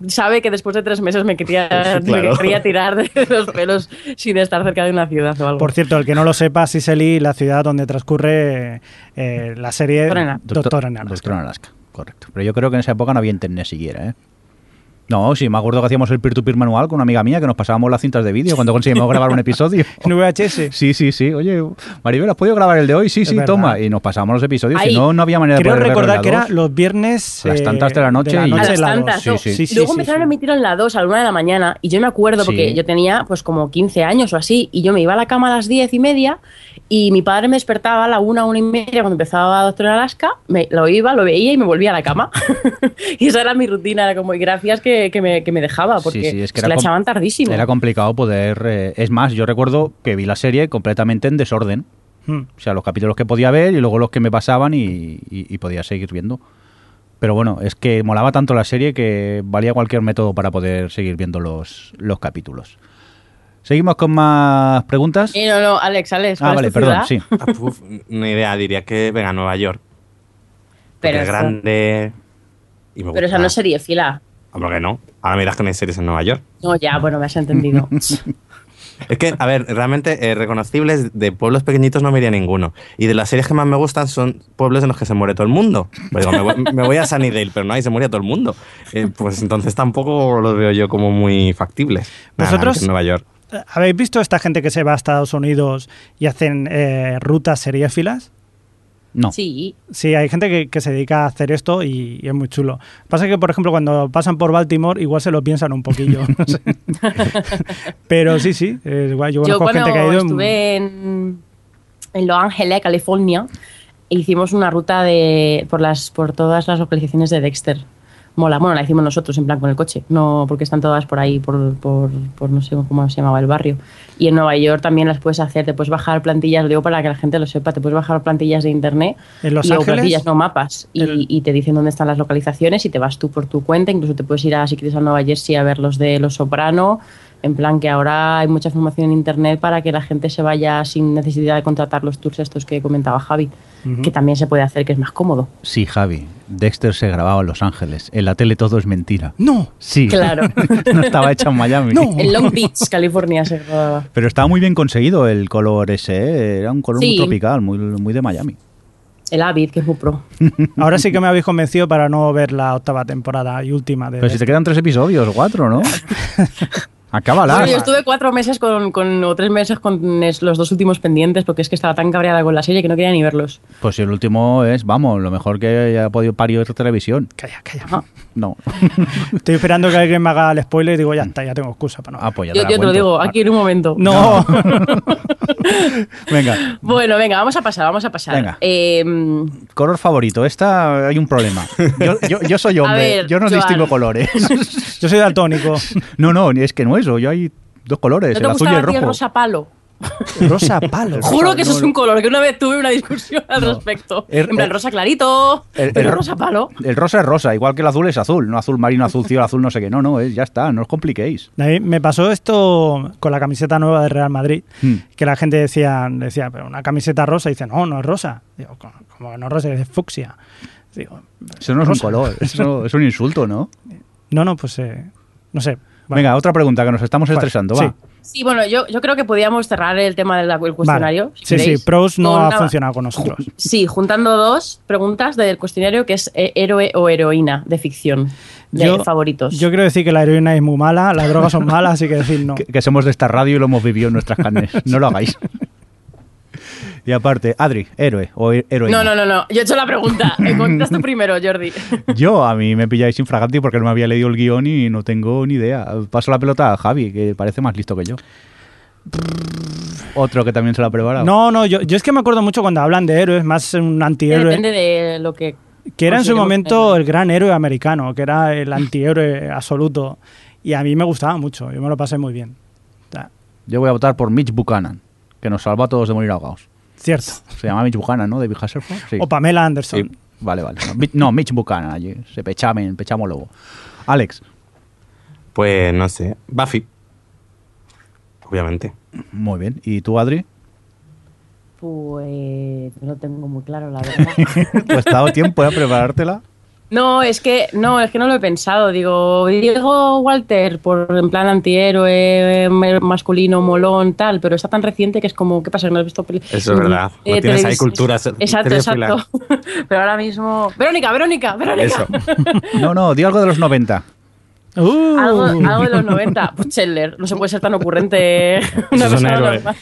Sabe que después de tres meses me quería, [laughs] Claro. me quería tirar de los pelos sin estar cerca de una ciudad o algo. Por cierto, el que no lo sepa, Sicily, la ciudad donde transcurre eh, la serie Doctor en Alaska. Doctor en Alaska. Doctor en Alaska, correcto. Pero yo creo que en esa época no había internet siquiera, ¿eh? No, sí, me acuerdo que hacíamos el peer-to-peer manual con una amiga mía que nos pasábamos las cintas de vídeo cuando conseguimos grabar un episodio. [laughs] En VHS. Sí, sí, sí. Oye, Maribel, ¿has podido grabar el de hoy? Sí, Es sí, verdad. toma. Y nos pasábamos los episodios. Si no, no había manera Creo de poder recordar que era la los viernes. A las eh, tantas de la noche y- a noche las la tantas, dos. no. Sí, sí. Sí, sí, Luego sí, empezaron sí. a emitir en la 2 a la 1 de la mañana y yo me acuerdo porque Sí. yo tenía pues como 15 años o así y yo me iba a la cama a las 10 y media y mi padre me despertaba a la 1, 1 y media cuando empezaba Doctor Alaska, me, lo iba, lo veía y me volvía a la cama. [laughs] y esa era mi rutina, era como y gracias que, que me, que me dejaba porque Sí, sí, es que se era la echaban tardísimo. Era complicado poder... eh, es más, yo recuerdo que vi la serie completamente en desorden. Hmm. O sea, los capítulos que podía ver y luego los que me pasaban y, y- y podía seguir viendo. Pero bueno, es que molaba tanto la serie que valía cualquier método para poder seguir viendo los, los capítulos. Seguimos con más preguntas. Eh, no, no, Alex, Alex. ah, ¿cuál vale, es tu perdón, ciudad? sí. [laughs] Ah, una idea, diría que venga a Nueva York. Pero es grande. Y me Pero esa no sería fila. ¿Por qué no? Ahora me dirás que no hay series en Nueva York. No, ya, bueno, me has entendido. [laughs] Es que, a ver, realmente eh, reconocibles de pueblos pequeñitos no me iría ninguno. Y de las series que más me gustan son pueblos en los que se muere todo el mundo. Pues digo, me, voy, [laughs] me voy a Sunnydale, pero no, ahí se muere todo el mundo. Eh, pues entonces tampoco los veo yo como muy factibles. Nada, ¿Vosotros? en Nueva York. ¿Habéis visto esta gente que se va a Estados Unidos y hacen eh, rutas seriéfilas? No. Sí. Sí, hay gente que, que se dedica a hacer esto y, y es muy chulo. Pasa que, por ejemplo, cuando pasan por Baltimore, igual se lo piensan un poquillo. [laughs] no sé. [laughs] Pero sí, sí. es guay. Yo Yo cuando gente que ha ido. en- estuve en, en Los Ángeles, California, hicimos una ruta de por las por todas las localizaciones de Dexter. Mola, bueno, la hicimos nosotros en plan con el coche, no porque están todas por ahí, por, por, por no sé cómo se llamaba el barrio. Y en Nueva York también las puedes hacer, te puedes bajar plantillas, lo digo para que la gente lo sepa, te puedes bajar plantillas de internet ¿En Los y, o Ángeles? plantillas, no mapas, y te dicen dónde están las localizaciones y te vas tú por tu cuenta, incluso te puedes ir a, si quieres a Nueva Jersey a ver los de Los Soprano, en plan que ahora hay mucha información en internet para que la gente se vaya sin necesidad de contratar los tours estos que comentaba Javi, que también se puede hacer, que es más cómodo. Sí, Javi. Dexter se grababa en Los Ángeles. En la tele todo es mentira. No. Sí. Claro. [laughs] no estaba hecha en Miami. No. En Long Beach, California se grababa. Pero estaba muy bien conseguido el color ese. ¿eh? Era un color muy tropical, muy, muy de Miami. El Avid, que es muy pro. [laughs] Ahora sí que me habéis convencido para no ver la octava temporada y última de. Pero si te quedan tres episodios, cuatro, ¿no? [laughs] Acábala. Bueno, yo estuve cuatro meses con, con- o tres meses con los dos últimos pendientes porque es que estaba tan cabreada con la serie que no quería ni verlos. Pues si el último es, vamos, lo mejor que haya podido parir televisión. Calla, calla. No. [laughs] Estoy esperando que alguien me haga el spoiler y digo, ya está, ya tengo excusa para no. Ah, pues ya Yo, la yo te lo digo aquí en un momento. No. [laughs] Venga, Bueno, venga, vamos a pasar, vamos a pasar. Venga. Eh, color favorito. Esta hay un problema. Yo, yo- yo soy [laughs] hombre, ver, yo no Joan. distingo colores. Yo soy daltónico. No, no, es que no eso. Yo hay dos colores, ¿No el azul y el a ti el rojo. rosa palo? [laughs] Rosa palo. Juro que eso no, es un color, que una vez tuve una discusión al respecto. El- en plan, el- rosa clarito, el- pero el- rosa palo. El rosa es rosa, igual que el azul es azul. No azul marino, azul cielo, azul no sé qué. No, no, es, ya está, no os compliquéis. A mí me pasó esto con la camiseta nueva de Real Madrid, Hmm. que la gente decía, decía, pero una camiseta rosa, y dice, no, no es rosa. Digo, "¿Cómo- como que no es rosa, es fucsia. Digo, Eso no es un color, [laughs] eso es un insulto, ¿no? No, no, pues eh, no sé. Bueno, Venga, otra pregunta que nos estamos estresando, sí. va. Sí, bueno, yo, yo creo que podíamos cerrar el tema del cuestionario. vale. si Sí, sí, Pros no con ha una- funcionado con nosotros. Sí, juntando dos preguntas del cuestionario que es eh, héroe o heroína de ficción, de favoritos. Yo quiero decir que la heroína es muy mala, las drogas son malas, así que decir no. Que, que somos de esta radio y lo hemos vivido en nuestras carnes. No lo hagáis. [laughs] Y aparte, Adri, héroe o heroína. no, no, no, no. Yo he hecho la pregunta. [laughs] Eh, tú primero, Jordi. Yo, a mí me pilláis infraganti porque no me había leído el guion y no tengo ni idea. Paso la pelota a Javi, que parece más listo que yo. Otro que también se lo ha preparado. No, no, yo, yo es que me acuerdo mucho cuando hablan de héroes, más un antihéroe. Depende de lo que. Que era en su momento héroe. el gran héroe americano, que era el antihéroe absoluto. Y a mí me gustaba mucho, yo me lo pasé muy bien. O sea, Yo voy a votar por Mitch Buchanan, que nos salvó a todos de morir ahogados. Cierto. Se llama Mitch Buchanan, ¿no? David Hasselhoff. Sí. O Pamela Anderson. Sí. Vale, vale. No, Mi- No, Mitch Buchanan, allí. Se pechamen, pechamos luego. Alex, Pues no sé. Buffy. Obviamente. muy bien. ¿Y tú, Adri? Pues no lo tengo muy claro, la [laughs] verdad. Pues te ha dado tiempo ¿eh? a preparártela. No, es que no, es que no lo he pensado. Digo, Diego Walter, por en plan antihéroe, eh, masculino, molón, tal, pero está tan reciente que es como, ¿qué pasa? ¿Que no has visto peli- Eso es verdad. No tienes ahí culturas Exacto, exacto. [laughs] Pero ahora mismo. Verónica, Verónica, Verónica. Eso. [laughs] No, no, di algo de los 90. Uh, Algo, algo de los 90. Pues Chandler, no se puede ser tan ocurrente [laughs] una es un persona héroe. normal.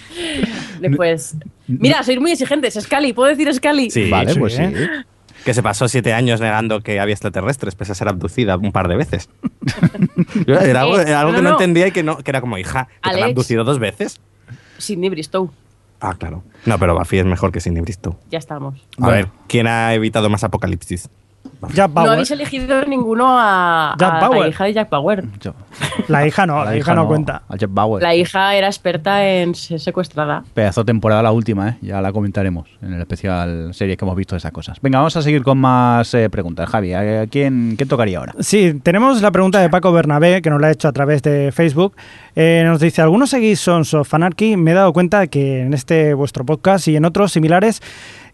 Después. Mira, sois muy exigentes. Scully, ¿puedo decir Scully? Sí, vale, sí, pues sí. Que se pasó siete años negando que había extraterrestres, pese a ser abducida un par de veces. [laughs] era algo, era algo No, que no, no. entendía y que, no, que era como, hija, que te han abducido dos veces. Sidney Bristow. Ah, claro. No, pero Buffy es mejor que Sidney Bristow. Ya estamos. A Bueno. ver, ¿quién ha evitado más apocalipsis? Jack Bauer. No habéis elegido ninguno a, Jack la hija de Jack Bauer. Yo- La hija no, [laughs] la, hija, no, cuenta. A Jeff Bauer. La hija era experta en ser secuestrada. Pedazo de temporada la última, ¿eh? Ya la comentaremos en el especial serie que hemos visto de esas cosas. Venga, vamos a seguir con más eh, preguntas. Javi, ¿a quién, quién tocaría ahora? Sí, tenemos la pregunta de Paco Bernabé, que nos la ha hecho a través de Facebook. Eh, nos dice, ¿algunos seguís Sons of Anarchy? Me he dado cuenta que en este vuestro podcast y en otros similares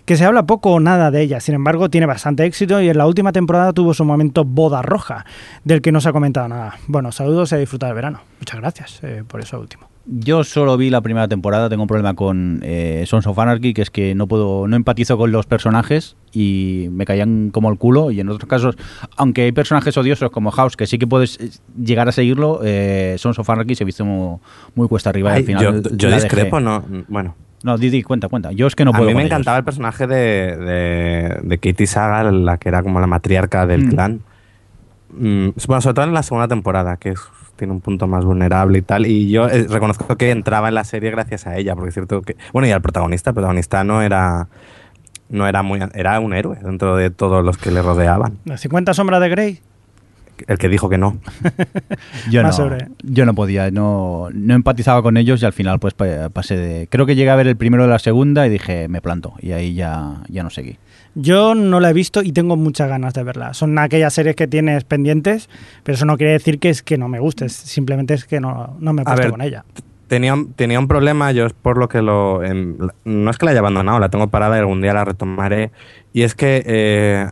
que se habla poco o nada de ella. Sin embargo, tiene bastante éxito y en la última temporada tuvo su momento boda roja, del que no se ha comentado nada. Bueno, saludos y a disfrutar del verano. Muchas gracias eh, por eso último. Yo solo vi la primera temporada, tengo un problema con eh, Sons of Anarchy, que es que no puedo, no empatizo con los personajes y me caían como el culo. Y en otros casos, aunque hay personajes odiosos como House, que sí que puedes eh, llegar a seguirlo, eh, Sons of Anarchy se visto muy, muy cuesta arriba. y al final yo yo discrepo, dejé. no. Bueno, No, Didi, cuenta, cuenta. Yo es que no a puedo. mí me ellos. encantaba el personaje de, de, de Katie Saga, la que era como la matriarca del Mm. clan. Mm, bueno, sobre todo en la segunda temporada, que es- tiene un punto más vulnerable y tal. Y yo eh, reconozco que entraba en la serie gracias a ella, porque es cierto que. Bueno, y al protagonista. El protagonista no era. No era muy. Era un héroe dentro de todos los que le rodeaban. ¿Las 50 sombras de Grey? El que dijo que no. [laughs] Yo no, sobre- yo no podía, no, no empatizaba con ellos y al final pues pa- pasé de... Creo que llegué a ver el primero de la segunda y dije, me planto. Y ahí ya, ya no seguí. Yo no la he visto y tengo muchas ganas de verla. Son aquellas series que tienes pendientes, pero eso no quiere decir que es que no me guste, es- simplemente es que no, no me he A puesto ver, con ella. Tenía, un- tenía un problema, yo es por lo que lo... em, no es que la haya abandonado, la tengo parada y algún día la retomaré. Y es que eh,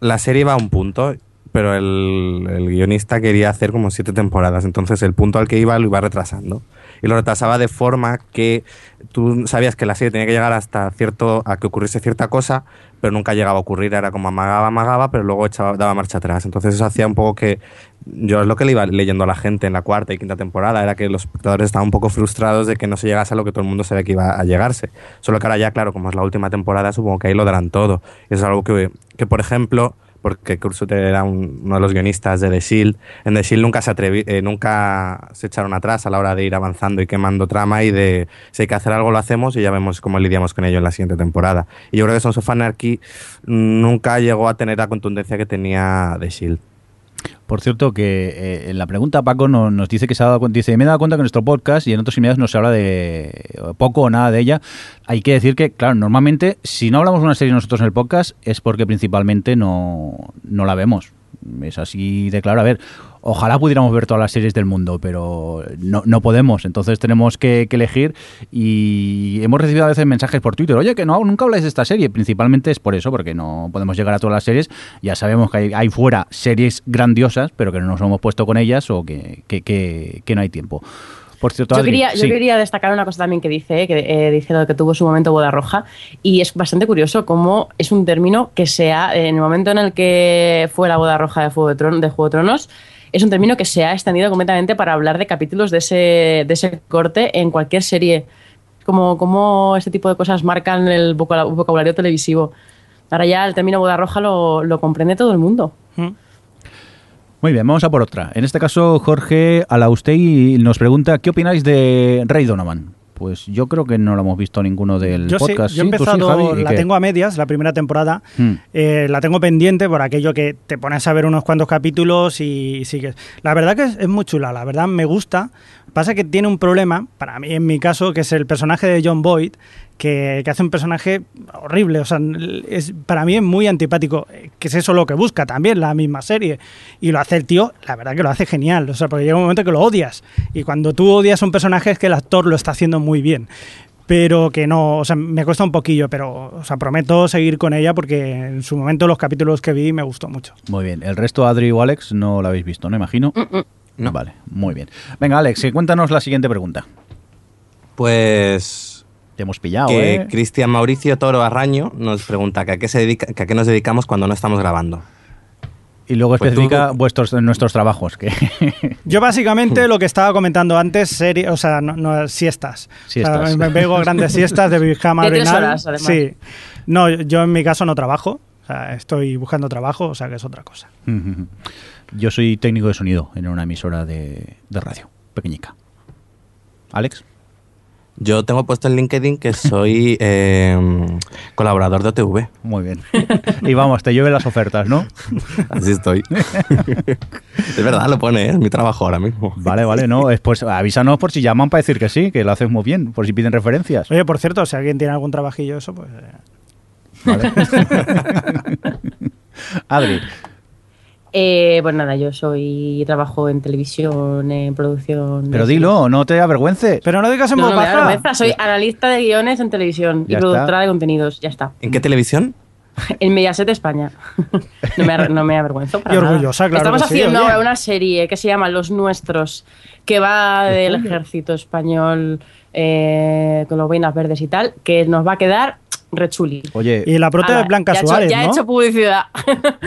la serie iba a un punto, pero el, guionista quería hacer como siete temporadas. Entonces el punto al que iba lo iba retrasando. Y lo retrasaba de forma que tú sabías que la serie tenía que llegar hasta cierto... a que ocurriese cierta cosa, pero nunca llegaba a ocurrir. Era como amagaba, amagaba, pero luego echaba, daba marcha atrás. Entonces eso hacía un poco que... Yo es lo que le iba leyendo a la gente en la cuarta y quinta temporada, era que los espectadores estaban un poco frustrados de que no se llegase a lo que todo el mundo sabía que iba a llegarse. Solo que ahora ya, claro, como es la última temporada, supongo que ahí lo darán todo. Es algo que, que por ejemplo, porque Kurt era un- uno de los guionistas de The Shield, en The Shield nunca se atrevi- eh, nunca se echaron atrás a la hora de ir avanzando y quemando trama y de si hay que hacer algo lo hacemos y ya vemos cómo lidiamos con ello en la siguiente temporada. Y yo creo que Sons of Anarchy nunca llegó a tener la contundencia que tenía The Shield. Por cierto, que eh, en la pregunta Paco no- nos dice que se ha dado cuenta, dice, me he dado cuenta que nuestro podcast y en otros similares no se habla de eh, poco o nada de ella. Hay que decir que, claro, normalmente si no hablamos una serie nosotros en el podcast es porque principalmente no, no la vemos. Es así de claro. A ver, ojalá pudiéramos ver todas las series del mundo, pero no, no podemos. Entonces tenemos que, que elegir y hemos recibido a veces mensajes por Twitter, oye, que no, nunca habláis de esta serie. Principalmente es por eso, porque no podemos llegar a todas las series. Ya sabemos que hay, hay fuera series grandiosas, pero que no nos hemos puesto con ellas o que, que, que- que no hay tiempo. Por cierto, Yo Adri, quería, yo quería destacar una cosa también que dice, eh, que eh, dice lo que tuvo su momento boda roja, y es bastante curioso cómo es un término que sea, en el momento en el que fue la boda roja de, Fuego de, Tron- de Juego de Tronos, es un término que se ha extendido completamente para hablar de capítulos de ese, de ese corte en cualquier serie. Como, este tipo de cosas marcan el vocabula- vocabulario televisivo. Ahora ya el término boda roja lo, lo comprende todo el mundo. ¿Mm? Muy bien, vamos a por otra. En este caso, Jorge Alaustey nos pregunta, ¿qué opináis de Ray Donovan? Pues yo creo que no lo hemos visto ninguno del Yo sí, podcast. yo he ¿Sí? ¿Tú sí, empezado, la qué? tengo a medias, la primera temporada. Hmm. Eh, la tengo pendiente por aquello que te pones a ver unos cuantos capítulos y sigues. La verdad que es, es muy chula, la verdad me gusta. Pasa que tiene un problema, para mí en mi caso, que es el personaje de John Boyd, que, que hace un personaje horrible. O sea, es, para mí es muy antipático, que es eso lo que busca también la misma serie. Y lo hace el tío, la verdad que lo hace genial. O sea, porque llega un momento que lo odias. Y cuando tú odias a un personaje es que el actor lo está haciendo muy bien pero que no, o sea, me cuesta un poquillo, pero, o sea, prometo seguir con ella porque en su momento los capítulos que vi me gustó mucho. Muy bien. El resto, Adri o Alex, no lo habéis visto, ¿no? Imagino. No. Vale, muy bien. Venga, Alex, cuéntanos la siguiente pregunta. Pues Te hemos pillado, que ¿eh? Cristian Mauricio Toro Arraño nos pregunta que a qué se dedica, que a qué nos dedicamos cuando no estamos grabando. Y luego Pues especifica tú- vuestros, nuestros trabajos. Que [laughs] Yo básicamente lo que estaba comentando antes, serie, o sea, no, no, siestas. Siestas. O sea, me pego grandes siestas de pijama [laughs] De horas, además. Sí. No, yo en mi caso no trabajo. O sea, estoy buscando trabajo, o sea, que es otra cosa. [laughs] Yo soy técnico de sonido en una emisora de, de radio, pequeñica. Alex. Yo tengo puesto en LinkedIn que soy [laughs] eh, colaborador de OTV. Muy bien. Y vamos, te llueven las ofertas, ¿no? [laughs] Así estoy. es verdad, lo pone, ¿eh? es mi trabajo ahora mismo. Vale, vale, no. es- Pues avísanos por si llaman para decir que sí, que lo haces muy bien, por si piden referencias. Oye, por cierto, si alguien tiene algún trabajillo eso, pues... eh, Vale. [laughs] Adri, Eh, pues nada, yo soy trabajo en televisión, en producción. pero dilo, no te avergüences. Pero no digas en No, voz no me da vergüenza, soy analista de guiones en televisión Ya y productora está. de contenidos, ya está. ¿En qué televisión? [laughs] En Mediaset España. [laughs] no, me, no me avergüenzo para Y nada. orgullosa, claro Estamos haciendo ahora una serie que se llama Los Nuestros, que va del ejército español eh, con los vainas verdes y tal, que nos va a quedar rechuli. Oye, Y la prota de Blanca ya he hecho- Suárez, Ya he ¿no? hecho publicidad.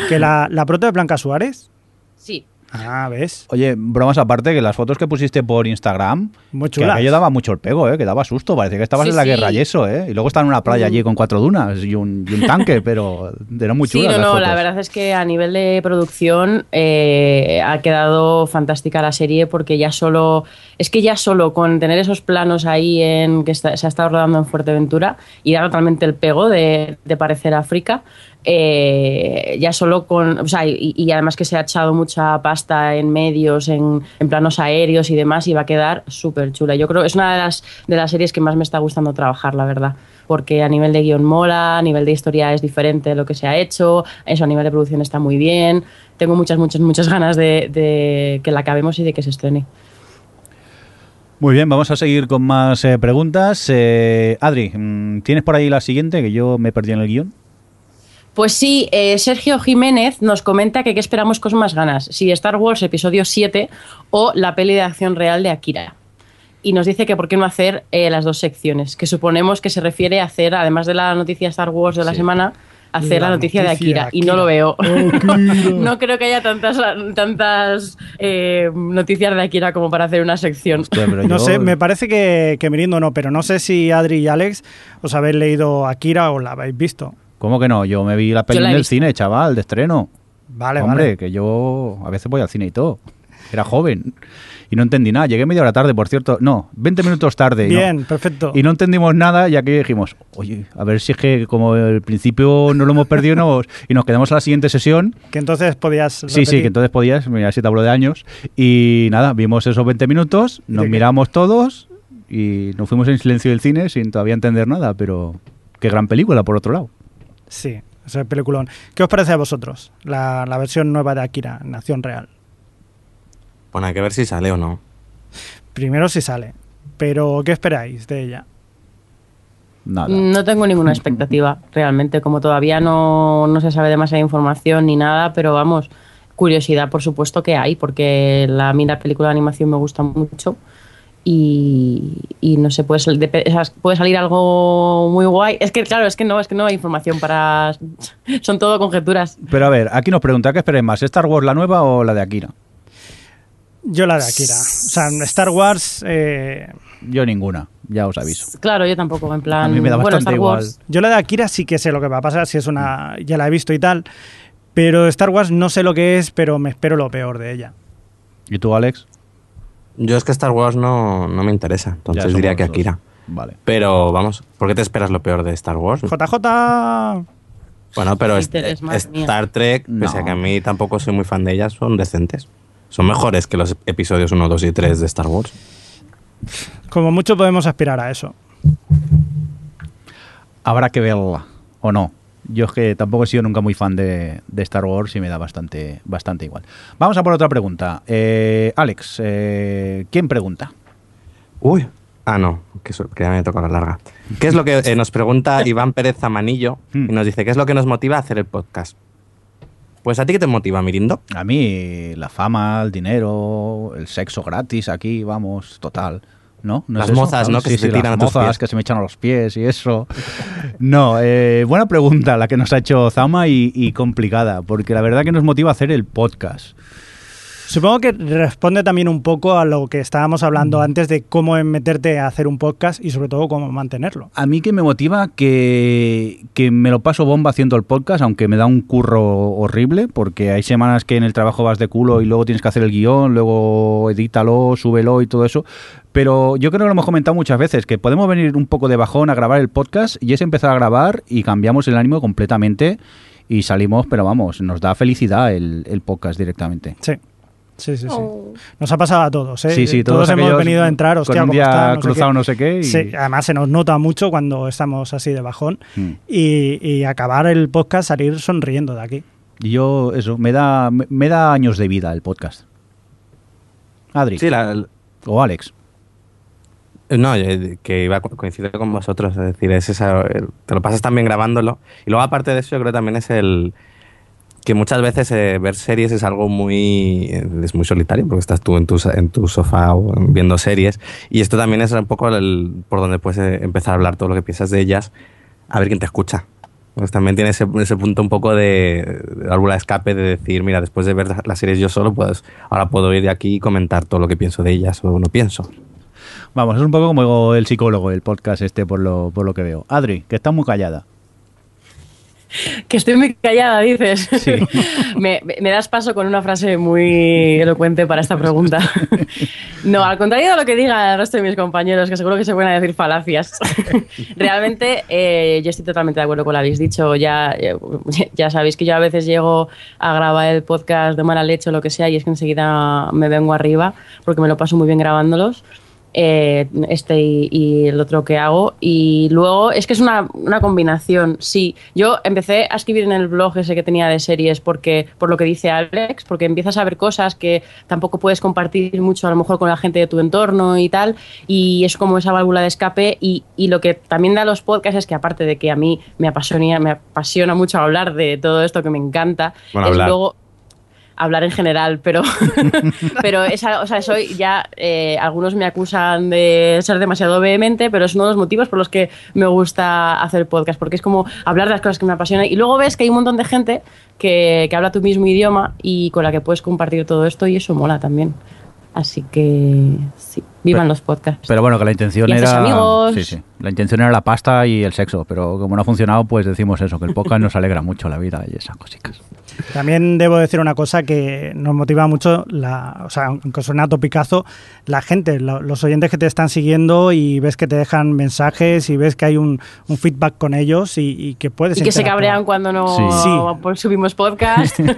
Que la, [laughs] la prota de Blanca Suárez. sí. Ah, ¿ves? oye, bromas aparte, que las fotos que pusiste por Instagram, Muy que aquello daba mucho el pego, ¿eh? que daba susto, parece que estabas Sí, en la sí. guerra y eso, ¿eh? Y luego estaba en una playa allí con cuatro dunas y un, y un tanque, [laughs] pero eran muy Sí, chulas no, las no, fotos. la verdad es que a nivel de producción eh, ha quedado fantástica la serie porque ya solo, es que ya solo con tener esos planos ahí en que está- se ha estado rodando en Fuerteventura y da totalmente el pego de, de parecer África, eh, ya solo con, o sea, y, además que se ha echado mucha pasta en medios, en, planos aéreos y demás y va a quedar súper chula. Yo creo que es una de las, de las series que más me está gustando trabajar, la verdad porque a nivel de guion mola, a nivel de historia es diferente de lo que se ha hecho, eso a nivel de producción está muy bien. Tengo muchas, muchas, muchas ganas de, de que la acabemos y de que se estrene. Muy bien, vamos a seguir con más eh, preguntas. Eh, Adri, mm, ¿tienes por ahí la siguiente? Que yo me perdí en el guion. Pues sí, eh, Sergio Jiménez nos comenta que qué esperamos con más ganas, si Star Wars Episodio 7 o la peli de acción real de Akira. Y nos dice que por qué no hacer eh, las dos secciones, que suponemos que se refiere a hacer, además de la noticia Star Wars de la semana, hacer la, La noticia, de Akira. Y no lo veo. [laughs] Akira. no creo que haya tantas, tantas eh, noticias de Akira como para hacer una sección. Hostia, No yo- sé, me parece que, que Mirindo no, pero no sé si Adri y Alex os habéis leído Akira o la habéis visto. ¿Cómo que no? Yo me vi la peli en el cine, chaval, de estreno. Vale, Hombre, vale. que yo a veces voy al cine y todo. Era joven y no entendí nada. Llegué media hora tarde, por cierto. No, 20 minutos tarde. y no- Bien, perfecto. Y no entendimos nada y aquí dijimos, oye, a ver si es que como el principio no lo hemos perdido nos- y nos quedamos a la siguiente sesión. Que entonces podías. Sí, sí, que entonces podías, mira, si te hablo de años. Y nada, vimos esos 20 minutos, nos miramos todos y nos fuimos en silencio del cine sin todavía entender nada, pero qué gran película por otro lado. Sí, ese peliculón. ¿Qué os parece a vosotros? La, la versión nueva de Akira, en acción real. Bueno, hay que ver si sale o no. Primero si sale. Pero, ¿qué esperáis de ella? Nada. No tengo ninguna expectativa, [laughs] realmente, como todavía no, no se sabe demasiada información ni nada, pero vamos, curiosidad por supuesto que hay, porque la, a mí la película de animación me gusta mucho y, y no sé, puede, puede salir algo muy guay. Es que claro, es que no, es que no hay información para... [laughs] Son todo conjeturas. Pero a ver, aquí nos pregunta, ¿qué esperéis más? ¿Star Wars la nueva o la de Akira? Yo la de Akira. O sea, Star Wars. eh, Yo ninguna, ya os aviso. Claro, yo tampoco, en plan... A mí me da bueno, bastante Star Wars, igual. yo la de Akira sí que sé lo que va a pasar, si es una. Ya la he visto y tal. Pero Star Wars no sé lo que es, pero me espero lo peor de ella. ¿Y tú, Alex? Yo es que Star Wars no, no me interesa, entonces diría que dos. Akira. Vale. Pero vamos, ¿por qué te esperas lo peor de Star Wars? JJ. Bueno, pero Sí. Star Trek, pese a que a mí tampoco soy muy fan de ellas, son decentes. Son mejores que los episodios 1, 2 y 3 de Star Wars. Como mucho podemos aspirar a eso. Habrá que verla, o no. Yo es que tampoco he sido nunca muy fan de, de Star Wars y me da bastante, bastante igual. Vamos a por otra pregunta. Eh, Alex, eh, ¿quién pregunta? Uy. Ah, no, que, ya me toca la larga. ¿Qué es lo que eh, nos pregunta [laughs] Iván Pérez Zamanillo? Hmm. Y nos dice, ¿qué es lo que nos motiva a hacer el podcast? Pues a ti qué te motiva, Mirindo. A mí, la fama, el dinero, el sexo gratis aquí, vamos, total. ¿No? ¿No es Las eso? mozas, ¿no? Sí, Que se te tiran las a tus mozas pies. que se me echan a los pies y eso. [laughs] No, eh, buena pregunta la que nos ha hecho Zama y, y complicada, porque la verdad que nos motiva a hacer el podcast. Supongo que responde también un poco a lo que estábamos hablando antes de cómo meterte a hacer un podcast y sobre todo cómo mantenerlo. A mí que me motiva que, que me lo paso bomba haciendo el podcast, aunque me da un curro horrible, porque hay semanas que en el trabajo vas de culo y luego tienes que hacer el guion, luego edítalo, súbelo y todo eso. Pero yo creo que lo hemos comentado muchas veces, que podemos venir un poco de bajón a grabar el podcast y es empezar a grabar y cambiamos el ánimo completamente y salimos, pero vamos, nos da felicidad el, el podcast directamente. Sí. Sí, sí, sí. Oh. Nos ha pasado a todos, ¿eh? Sí, sí, todos, todos hemos venido a entrar, hostia, con un ¿cómo día está? No cruzado no sé qué y- Sí, además se nos nota mucho cuando estamos así de bajón Mm. y, y acabar el podcast, salir sonriendo de aquí. Y yo, eso, me da, me, me da años de vida el podcast. Adri. Sí, la- O Alex. No, eh, que iba a co- coincidir con vosotros, es decir, es esa, el- te lo pasas también grabándolo. Y luego, aparte de eso, yo creo también es el que muchas veces eh, ver series es algo muy eh, es muy solitario porque estás tú en tu, en tu sofá viendo series y esto también es un poco el- por donde puedes eh, empezar a hablar todo lo que piensas de ellas a ver quién te escucha pues también tiene ese, ese punto un poco de, de válvula de escape de decir mira después de ver las series yo solo pues ahora puedo ir de aquí y comentar todo lo que pienso de ellas o no pienso Vamos, es un poco como el psicólogo, el podcast este, por lo, por lo que veo. Adri, que está muy callada. Que estoy muy callada, dices. Sí. [laughs] me, me- me das paso con una frase muy elocuente para esta pregunta. [laughs] no, al contrario de lo que diga el resto de mis compañeros, que seguro que se van a decir falacias. [laughs] Realmente, eh, yo estoy totalmente de acuerdo con lo que habéis dicho. Ya, eh, ya sabéis que yo a veces llego a grabar el podcast de mala leche o lo que sea, y es que enseguida me vengo arriba, porque me lo paso muy bien grabándolos eh, este y, y el otro que hago. Y luego es que es una, una combinación. Sí, yo empecé a escribir en el blog ese que tenía de series porque por lo que dice Alex, porque empiezas a ver cosas que tampoco puedes compartir mucho a lo mejor con la gente de tu entorno y tal. Y es como esa válvula de escape. Y, y lo que también da los podcasts es que aparte de que a mí me apasiona, me apasiona mucho hablar de todo esto que me encanta, Bueno, es hablar. luego hablar en general, pero, [laughs] pero esa, o sea, soy ya, eh, algunos me acusan de ser demasiado vehemente, pero es uno de los motivos por los que me gusta hacer podcast, porque es como hablar de las cosas que me apasionan y luego ves que hay un montón de gente que, que habla tu mismo idioma y con la que puedes compartir todo esto y eso mola también. Así que sí, vivan los podcasts. Pero bueno, que la intención Y era. amigos. Sí, sí. La intención era la pasta y el sexo, pero como no ha funcionado, pues decimos eso, que el podcast nos alegra mucho la vida y esas cositas. También debo decir una cosa que nos motiva mucho, la, o sea, aunque suena topicazo, la gente, lo- los oyentes que te están siguiendo y ves que te dejan mensajes y ves que hay un, un feedback con ellos y, y que puedes y que se cabrean cuando no Sí. Sí. pues, subimos podcast. [laughs]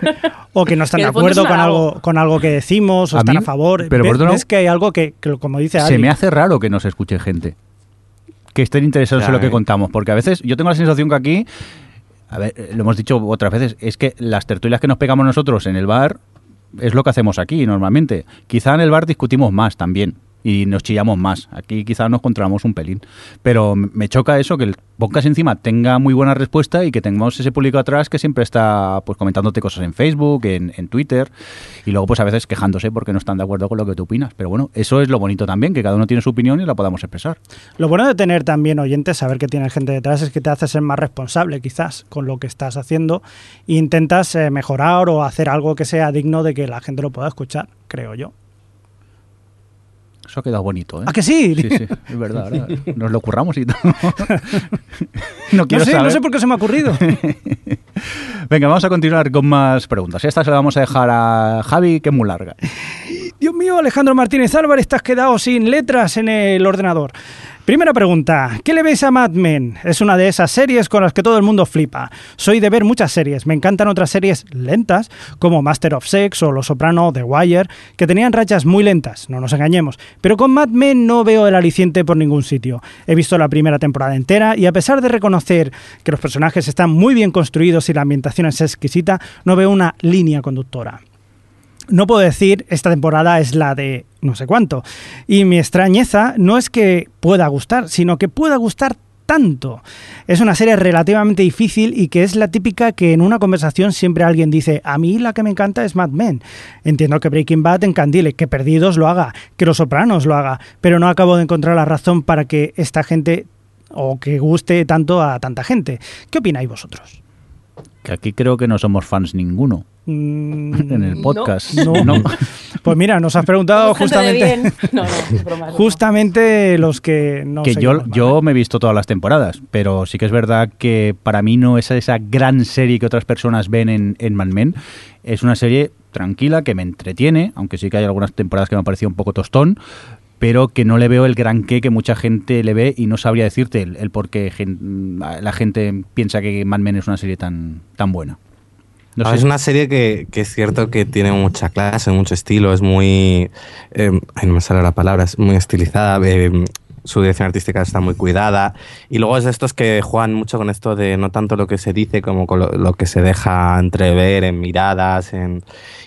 O que no están Que de acuerdo con algo, con algo que decimos o A están mí- a favor. pero Ve- por otro lado- ves que hay algo que, que como dice Se me hace raro que nos escuche gente. Que estén interesados en lo que eh. contamos. Porque a veces yo tengo la sensación que aquí, a ver, eh, lo hemos dicho otras veces, es que las tertulias que nos pegamos nosotros en el bar es lo que hacemos aquí normalmente. Quizá en el bar discutimos más también y nos chillamos más. Aquí quizá nos controlamos un pelín. Pero me choca eso, que el podcast encima tenga muy buena respuesta y que tengamos ese público atrás que siempre está pues comentándote cosas en Facebook, en, en Twitter y luego pues a veces quejándose porque no están de acuerdo con lo que tú opinas. Pero bueno, eso es lo bonito también, que cada uno tiene su opinión y la podamos expresar. Lo bueno de tener también oyentes, saber que tienes gente detrás, es que te hace ser más responsable quizás con lo que estás haciendo e intentas eh, mejorar o hacer algo que sea digno de que la gente lo pueda escuchar, creo yo. Eso ha quedado bonito, ¿eh? ¿A que sí? Sí, sí, es verdad. [laughs] Nos lo curramos y todo. [laughs] no quiero no, sé, no saber. sé por qué se me ha ocurrido. [laughs] Venga, vamos a continuar con más preguntas. Esta se la vamos a dejar a Javi, que es muy larga. Dios mío, Alejandro Martínez Álvarez, te has quedado sin letras en el ordenador. Primera pregunta, ¿qué le veis a Mad Men? Es una de esas series con las que todo el mundo flipa. Soy de ver muchas series, me encantan otras series lentas, como Master of Sex o Los Soprano, The Wire, que tenían rachas muy lentas, no nos engañemos. Pero con Mad Men no veo el aliciente por ningún sitio. He visto la primera temporada entera y a pesar de reconocer que los personajes están muy bien construidos y la ambientación es exquisita, no veo una línea conductora no puedo decir esta temporada es la de no sé cuánto. Y mi extrañeza no es que pueda gustar, sino que pueda gustar tanto. Es una serie relativamente difícil y que es la típica que en una conversación siempre alguien dice, a mí la que me encanta es Mad Men. Entiendo que Breaking Bad encandile, que Perdidos lo haga, que Los Sopranos lo haga, pero no acabo de encontrar la razón para que esta gente o que guste tanto a tanta gente. ¿Qué opináis vosotros? Que aquí creo que no somos fans ninguno. Mm, [laughs] en el podcast. No. [laughs] Pues mira, nos has preguntado justamente. [laughs] No, no, justamente los que no Que yo, yo me he visto todas las temporadas, pero sí que es verdad que para mí no es esa gran serie que otras personas ven en, en Mad Men. Es una serie tranquila que me entretiene, aunque sí que hay algunas temporadas que me han parecido un poco tostón, pero que no le veo el gran qué que mucha gente le ve y no sabría decirte el, por qué la gente piensa que Mad Men es una serie tan, tan buena. Es una serie que, es cierto que tiene mucha clase, mucho estilo, es muy... Eh, no me sale la palabra, es muy estilizada. Eh, su dirección artística está muy cuidada. Y luego es de estos que juegan mucho con esto de no tanto lo que se dice como lo, que se deja entrever en miradas. En...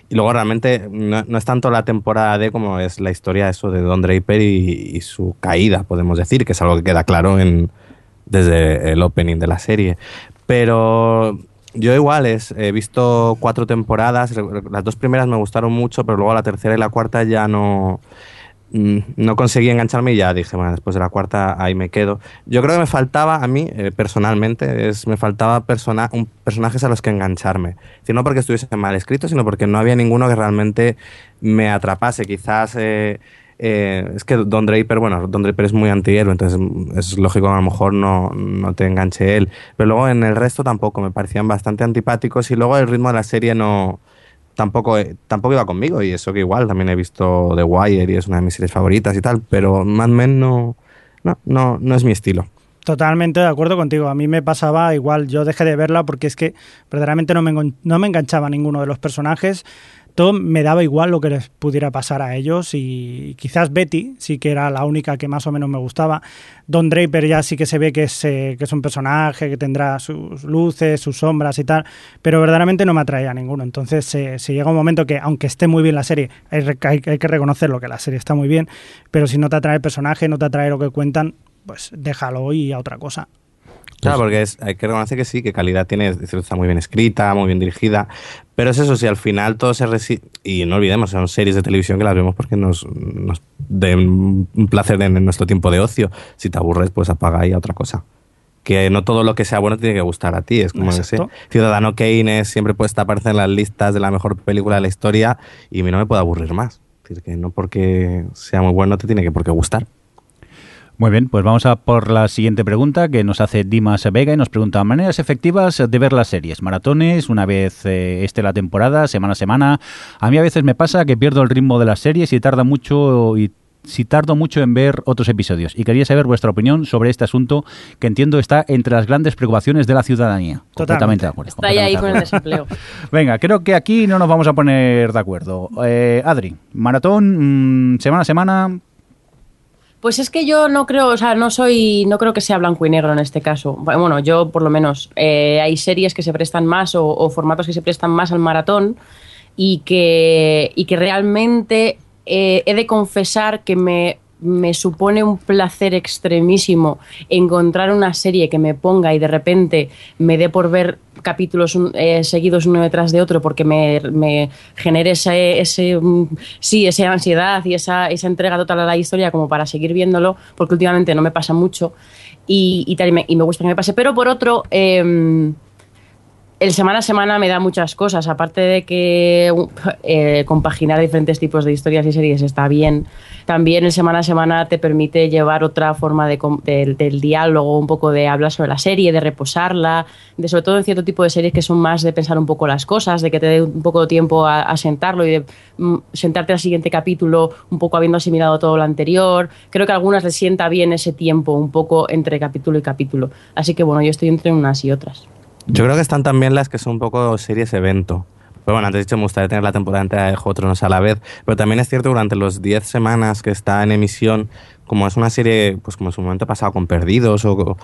Y luego realmente no, es tanto la temporada de como es la historia eso de Don Draper y, su caída, podemos decir, que es algo que queda claro en, desde el opening de la serie. Pero yo igual es, he visto cuatro temporadas, las dos primeras me gustaron mucho, pero luego la tercera y la cuarta ya no no conseguí engancharme y ya dije, bueno, después de la cuarta ahí me quedo. Yo creo que me faltaba a mí, eh, personalmente, es, me faltaba persona, un, personajes a los que engancharme. no porque estuviese mal escrito, sino porque no había ninguno que realmente me atrapase. Quizás... Eh, eh, es que Don Draper, bueno, Don Draper es muy antihéroe, entonces es lógico que a lo mejor no, no, te enganche él. Pero luego en el resto tampoco, me parecían bastante antipáticos y luego el ritmo de la serie no, tampoco, tampoco iba conmigo y eso que igual también he visto The Wire y es una de mis series favoritas y tal, pero Mad Men no, no, no, no es mi estilo. Totalmente de acuerdo contigo. A mí me pasaba igual. Yo dejé de verla porque es que verdaderamente no me, no me enganchaba ninguno de los personajes todo me daba igual lo que les pudiera pasar a ellos y quizás Betty sí que era la única que más o menos me gustaba. Don Draper ya sí que se ve que es, eh, que es un personaje que tendrá sus luces, sus sombras y tal, pero verdaderamente no me atraía a ninguno. Entonces se llega un momento que aunque esté muy bien la serie, hay, hay, hay que reconocerlo que la serie está muy bien, pero si no te atrae el personaje, no te atrae lo que cuentan, pues déjalo y a otra cosa. Claro, porque es, hay que reconocer que sí, que calidad tiene, está muy bien escrita, muy bien dirigida, pero es eso, si al final todo se resiste, y no olvidemos, son series de televisión que las vemos porque nos, nos den un placer en nuestro tiempo de ocio, si te aburres, pues apaga ahí a otra cosa. Que no todo lo que sea bueno tiene que gustar a ti, es como ese Ciudadano Kane siempre puede aparecer en las listas de la mejor película de la historia y a mí no me puede aburrir más. Es decir, que no porque sea muy bueno te tiene que por qué gustar. Muy bien, pues vamos a por la siguiente pregunta que nos hace Dimas Vega y nos pregunta maneras efectivas de ver las series, maratones, una vez eh, esté la temporada, semana a semana. A mí a veces me pasa que pierdo el ritmo de las series y tarda mucho y si tardo mucho en ver otros episodios. Y quería saber vuestra opinión sobre este asunto que entiendo está entre las grandes preocupaciones de la ciudadanía. Totalmente de acuerdo. Está ahí con el desempleo. [laughs] Venga, creo que aquí no nos vamos a poner de acuerdo. Eh, Adri, maratón, mm, semana a semana, pues es que yo no creo, o sea, no soy, no creo que sea blanco y negro en este caso. Bueno, yo por lo menos eh, hay series que se prestan más o, formatos que se prestan más al maratón y que, y que realmente eh, he de confesar que me me supone un placer extremísimo encontrar una serie que me ponga y de repente me dé por ver capítulos eh, seguidos uno detrás de otro porque me, me genere ese, ese, mm, sí, esa ansiedad y esa, esa entrega total a la historia como para seguir viéndolo, porque últimamente no me pasa mucho y, y, tal, y, me, gusta que me pase. Pero por otro, eh, el semana a semana me da muchas cosas, aparte de que eh, compaginar diferentes tipos de historias y series está bien, también el semana a semana te permite llevar otra forma de, del diálogo, un poco de hablar sobre la serie, de reposarla, de sobre todo en cierto tipo de series que son más de pensar un poco las cosas, de que te dé un poco de tiempo a, sentarlo y de mm, sentarte al siguiente capítulo un poco habiendo asimilado todo lo anterior. Creo que a algunas les sienta bien ese tiempo un poco entre capítulo y capítulo. Así que bueno, yo estoy entre unas y otras. Yo creo que están también las que son un poco series evento. Pero bueno, antes he dicho, me gustaría tener la temporada entera de Juego de Tronos a la vez. Pero también es cierto durante los 10 semanas que está en emisión, como es una serie, pues como en su momento pasado con Perdidos o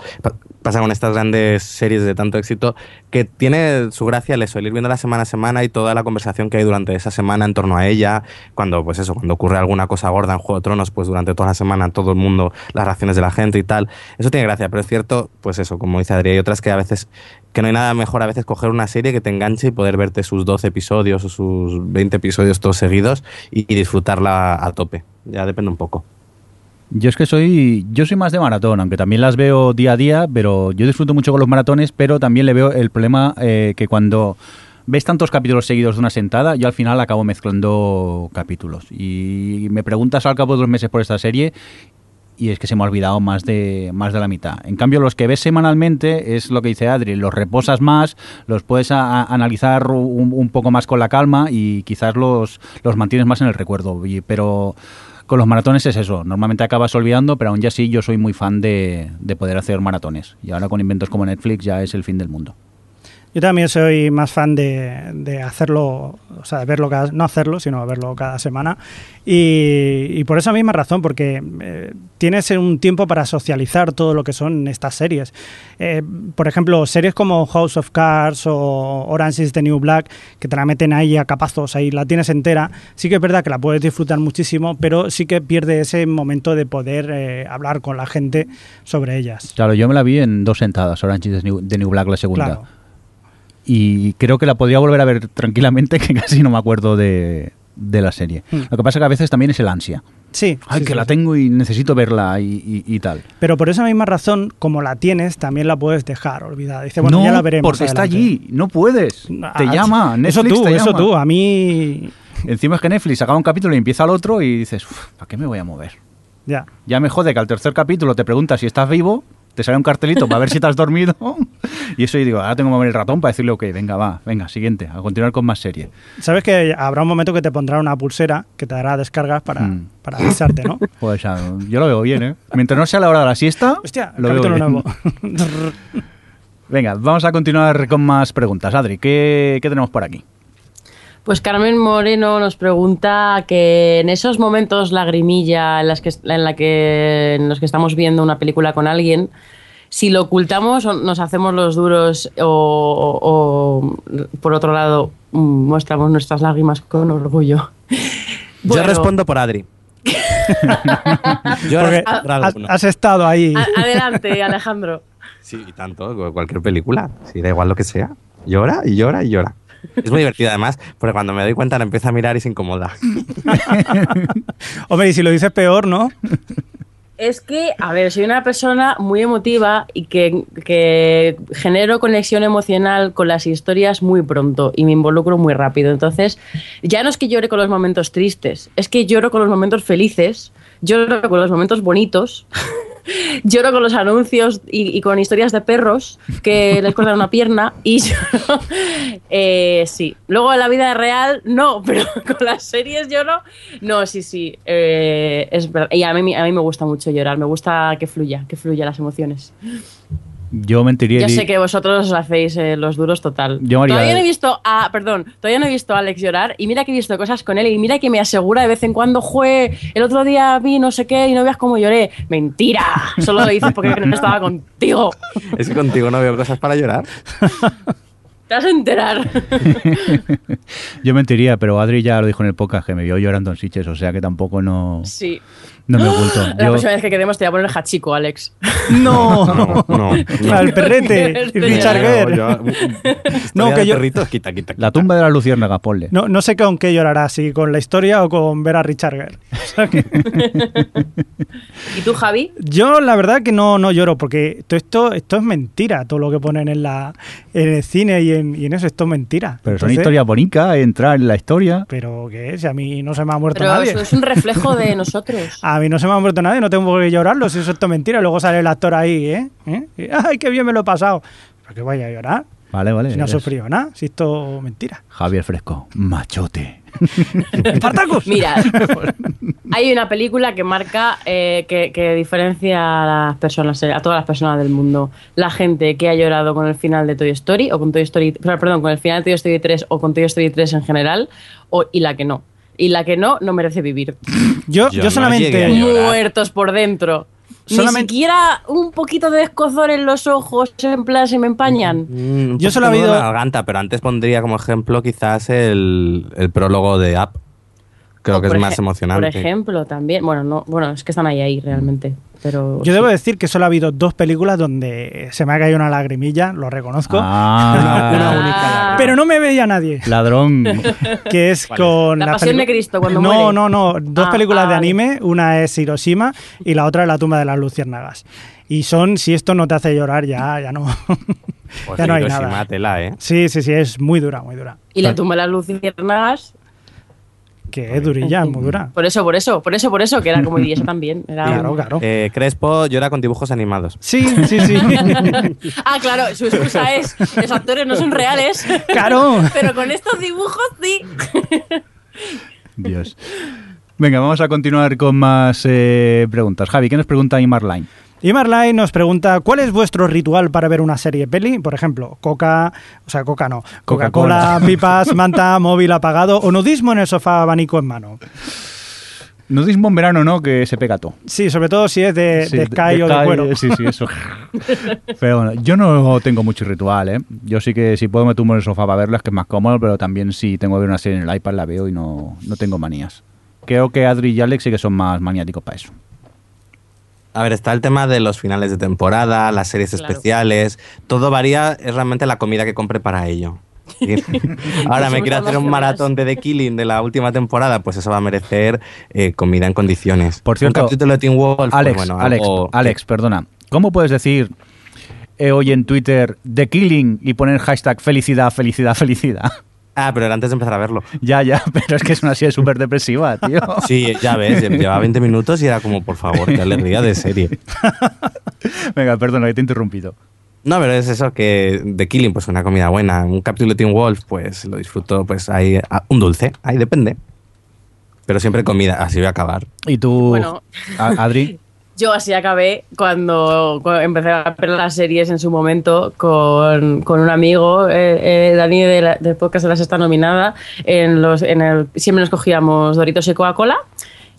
pasa con estas grandes series de tanto éxito, que tiene su gracia el eso, el ir viendo la semana a semana y toda la conversación que hay durante esa semana en torno a ella, cuando pues eso, cuando ocurre alguna cosa gorda en Juego de Tronos, pues durante toda la semana todo el mundo, las reacciones de la gente y tal, eso tiene gracia, pero es cierto, pues eso, como dice Adrián, hay otras que a veces, que no hay nada mejor a veces coger una serie que te enganche y poder verte sus 12 episodios o sus 20 episodios todos seguidos y disfrutarla a tope, ya depende un poco. Yo es que soy, yo soy más de maratón, aunque también las veo día a día, pero yo disfruto mucho con los maratones, pero también le veo el problema eh, que cuando ves tantos capítulos seguidos de una sentada, yo al final acabo mezclando capítulos. Y me preguntas al cabo de dos meses por esta serie y es que se me ha olvidado más de, más de la mitad. En cambio, los que ves semanalmente es lo que dice Adri, los reposas más, los puedes analizar un, un, poco más con la calma y quizás los, los mantienes más en el recuerdo. pero con los maratones es eso, normalmente acabas olvidando, pero aún ya sí yo soy muy fan de, de poder hacer maratones. Y ahora con inventos como Netflix ya es el fin del mundo. Yo también soy más fan de, hacerlo, o sea, de verlo cada, no hacerlo, sino verlo cada semana. Y, por esa misma razón, porque eh, tienes un tiempo para socializar todo lo que son estas series. Eh, por ejemplo, series como House of Cards o Orange is the New Black, que te la meten ahí a capazos, ahí la tienes entera. Sí que es verdad que la puedes disfrutar muchísimo, pero sí que pierde ese momento de poder eh, hablar con la gente sobre ellas. Claro, yo me la vi en dos sentadas, Orange is the New, Black, la segunda y creo que la podría volver a ver tranquilamente, [laughs] que casi no me acuerdo de, la serie. Hmm. Lo que pasa que a veces también es el ansia. Sí. Ay, que la tengo y necesito verla y, tal. Pero por esa misma razón, como la tienes, también la puedes dejar olvidada. Dice, bueno, ya la veremos. Porque está allí, no puedes. Te llama, Netflix Eso tú, te eso tú, a mí. Encima es que Netflix acaba un capítulo y empieza el otro y dices, ¿para qué me voy a mover? Ya. Ya me jode que al tercer capítulo te preguntas si estás vivo te sale un cartelito para ver si te has dormido. Y eso y digo, ahora tengo que mover el ratón para decirle, ok, venga, va, venga, siguiente, a continuar con más serie. Sabes que habrá un momento que te pondrá una pulsera que te dará descargas para, mm. para avisarte, ¿no? [laughs] Pues ya, yo lo veo bien, ¿eh? Mientras no sea la hora de la siesta, Hostia, lo veo nuevo. [laughs] venga, vamos a continuar con más preguntas. Adri, ¿qué, qué tenemos por aquí? Pues Carmen Moreno nos pregunta que en esos momentos lagrimilla en, las que, en, la que, en los que estamos viendo una película con alguien, si lo ocultamos o nos hacemos los duros o, por otro lado mostramos nuestras lágrimas con orgullo. [laughs] Yo respondo por Adri. [laughs] Yo has, has, estado ahí. adelante, Alejandro. Sí, y tanto, cualquier película, si da igual lo que sea. Llora y llora y llora. [laughs] Es muy divertido además, porque cuando me doy cuenta la empieza a mirar y se incomoda. [laughs] Hombre, y si lo dices peor, ¿no? Es que, a ver, soy una persona muy emotiva y que, que, genero conexión emocional con las historias muy pronto y me involucro muy rápido. Entonces, ya no es que llore con los momentos tristes, es que lloro con los momentos felices, lloro con los momentos bonitos [laughs] lloro con los anuncios y, con historias de perros que les cortan una pierna y [laughs] lloro. Eh, sí. Luego en la vida real, no, [laughs] pero con las series lloro. No, sí, sí. Eh, es verdad. Y a mí, a mí me gusta mucho llorar. Me gusta que fluya, que fluya las emociones. Yo mentiría. Yo sé que vosotros os hacéis eh, los duros total. todavía no he visto a, perdón, todavía no he visto a Alex llorar y mira que he visto cosas con él y mira que me asegura de vez en cuando, jue, el otro día vi no sé qué y no veas cómo lloré. Mentira, solo lo dices porque no estaba contigo. Es que contigo no veo cosas para llorar. Te vas a enterar. [laughs] Yo mentiría, pero Adri ya lo dijo en el podcast que me vio llorando en Siches, o sea que tampoco no. Sí. No me oculto. La próxima vez que quedemos te voy a poner Hachiko, Alex. No, no, no. [laughs] Al perrete. [laughs] Richard Gere. [laughs] No, que yo. Quita, quita, La tumba de la luciérnaga, ponle. No, no sé con qué llorará, si con la historia o con ver a Richard Gere. ¿Y tú, Javi? Yo, la verdad, que no, no lloro, porque todo esto, esto es mentira, todo lo que ponen en, la, en el cine y en, y en eso, esto es mentira. Pero son historias bonitas, entrar en la historia. Pero, ¿qué es? A mí no se me ha muerto Pero nadie. Eso es un reflejo de nosotros. a mí no se me ha muerto nadie, no tengo por qué llorarlo, si eso es mentira. Luego sale el actor ahí, ¿eh? ¿Eh? ¡Ay, qué bien me lo he pasado! ¿Para qué vaya a llorar? Vale, vale. Si no ha sufrido nada, si esto es mentira. Javier Fresco, machote. [laughs] ¡Espartacus! Mira, [laughs] hay una película que marca, eh, que, diferencia a las personas, a todas las personas del mundo. La gente que ha llorado con el final de Toy Story, o con Toy Story, perdón, con el final de Toy Story 3 o con Toy Story 3 en general, o, y la que no y la que no, no merece vivir. Yo, yo, solamente... Muertos por dentro. Ni siquiera un poquito de escozor en los ojos, en plan, se me empañan. Mm, yo solo he oído... garganta, pero antes pondría como ejemplo quizás el, el prólogo de App, creo que es más emocionante. Por ejemplo, también. Bueno, no, bueno, es que están ahí ahí realmente. Pero Yo debo decir que solo ha habido dos películas donde se me ha caído una lagrimilla, lo reconozco. Ah, [laughs] Una única. Pero no me veía nadie. Ladrón. [laughs] Que es con. La Pasión de Cristo, cuando No, muere. no, no. Dos Ah, películas ah, de vale. anime. Una es Hiroshima y la otra es La tumba de las luciérnagas. Y son, si esto no te hace llorar, ya, ya no. Pues [laughs] ya no hay Hiroshima, nada. tela, ¿eh? Sí, sí, sí, es muy dura, muy dura. Y la tumba de las luciérnagas. Que es durilla, es muy dura. Por eso, por eso, por eso, por eso, que era como [laughs] y eso también. Era Claro, claro. Eh, Crespo llora con dibujos animados. Sí, sí, sí. [laughs] Ah, claro, su excusa es, los actores no son reales, Claro. [laughs] pero con estos dibujos sí. Dios. Venga, vamos a continuar con más eh, preguntas. Javi, ¿qué nos pregunta Imar Line? Y Marlai nos pregunta, ¿cuál es vuestro ritual para ver una serie peli? Por ejemplo, coca, o sea, coca no, Coca-Cola. [laughs] Pipas, [laughs] manta, móvil apagado o nudismo en el sofá, abanico en mano. Nudismo en verano, ¿no? Que se pega todo. Sí, sobre todo si es de, Sí, de Sky o de Sky, cuero. Sí, sí, eso. [laughs] pero bueno, yo no tengo mucho ritual, ¿eh? Yo sí que si puedo me tumbo en el sofá para verlas, que es más cómodo, pero también si tengo que ver una serie en el iPad la veo y no, no tengo manías. Creo que Adri y Alex sí que son más maniáticos para eso. A ver, está el tema de los finales de temporada, las series Claro. especiales. Todo varía, es realmente la comida que compre para ello. [laughs] Ahora me quiero hacer un maratón de The Killing de la última temporada, pues eso va a merecer eh, comida en condiciones. Por cierto, un capítulo de Teen Wolf, pues Alex, bueno, Alex, algo- Alex, perdona. ¿Cómo puedes decir eh, hoy en Twitter The Killing y poner hashtag felicidad, felicidad, felicidad? Ah, pero era antes de empezar a verlo. ya, ya, [laughs] pero es que es una serie súper depresiva, tío. [laughs] Sí, ya ves, [laughs] llevaba 20 minutos y era como, por favor, qué alegría de serie. Venga, perdona, que te he interrumpido. No, pero es eso que The Killing, pues una comida buena. Un capítulo de Teen Wolf, pues lo disfruto, pues hay ah, un dulce, ahí depende. Pero siempre comida, así voy a acabar. ¿Y tú, Bueno. Adri? Yo así acabé cuando, empecé a ver las series en su momento con, con un amigo, eh, eh, Dani de la- del podcast de la sexta nominada. En los, en el, siempre nos cogíamos Doritos y Coca-Cola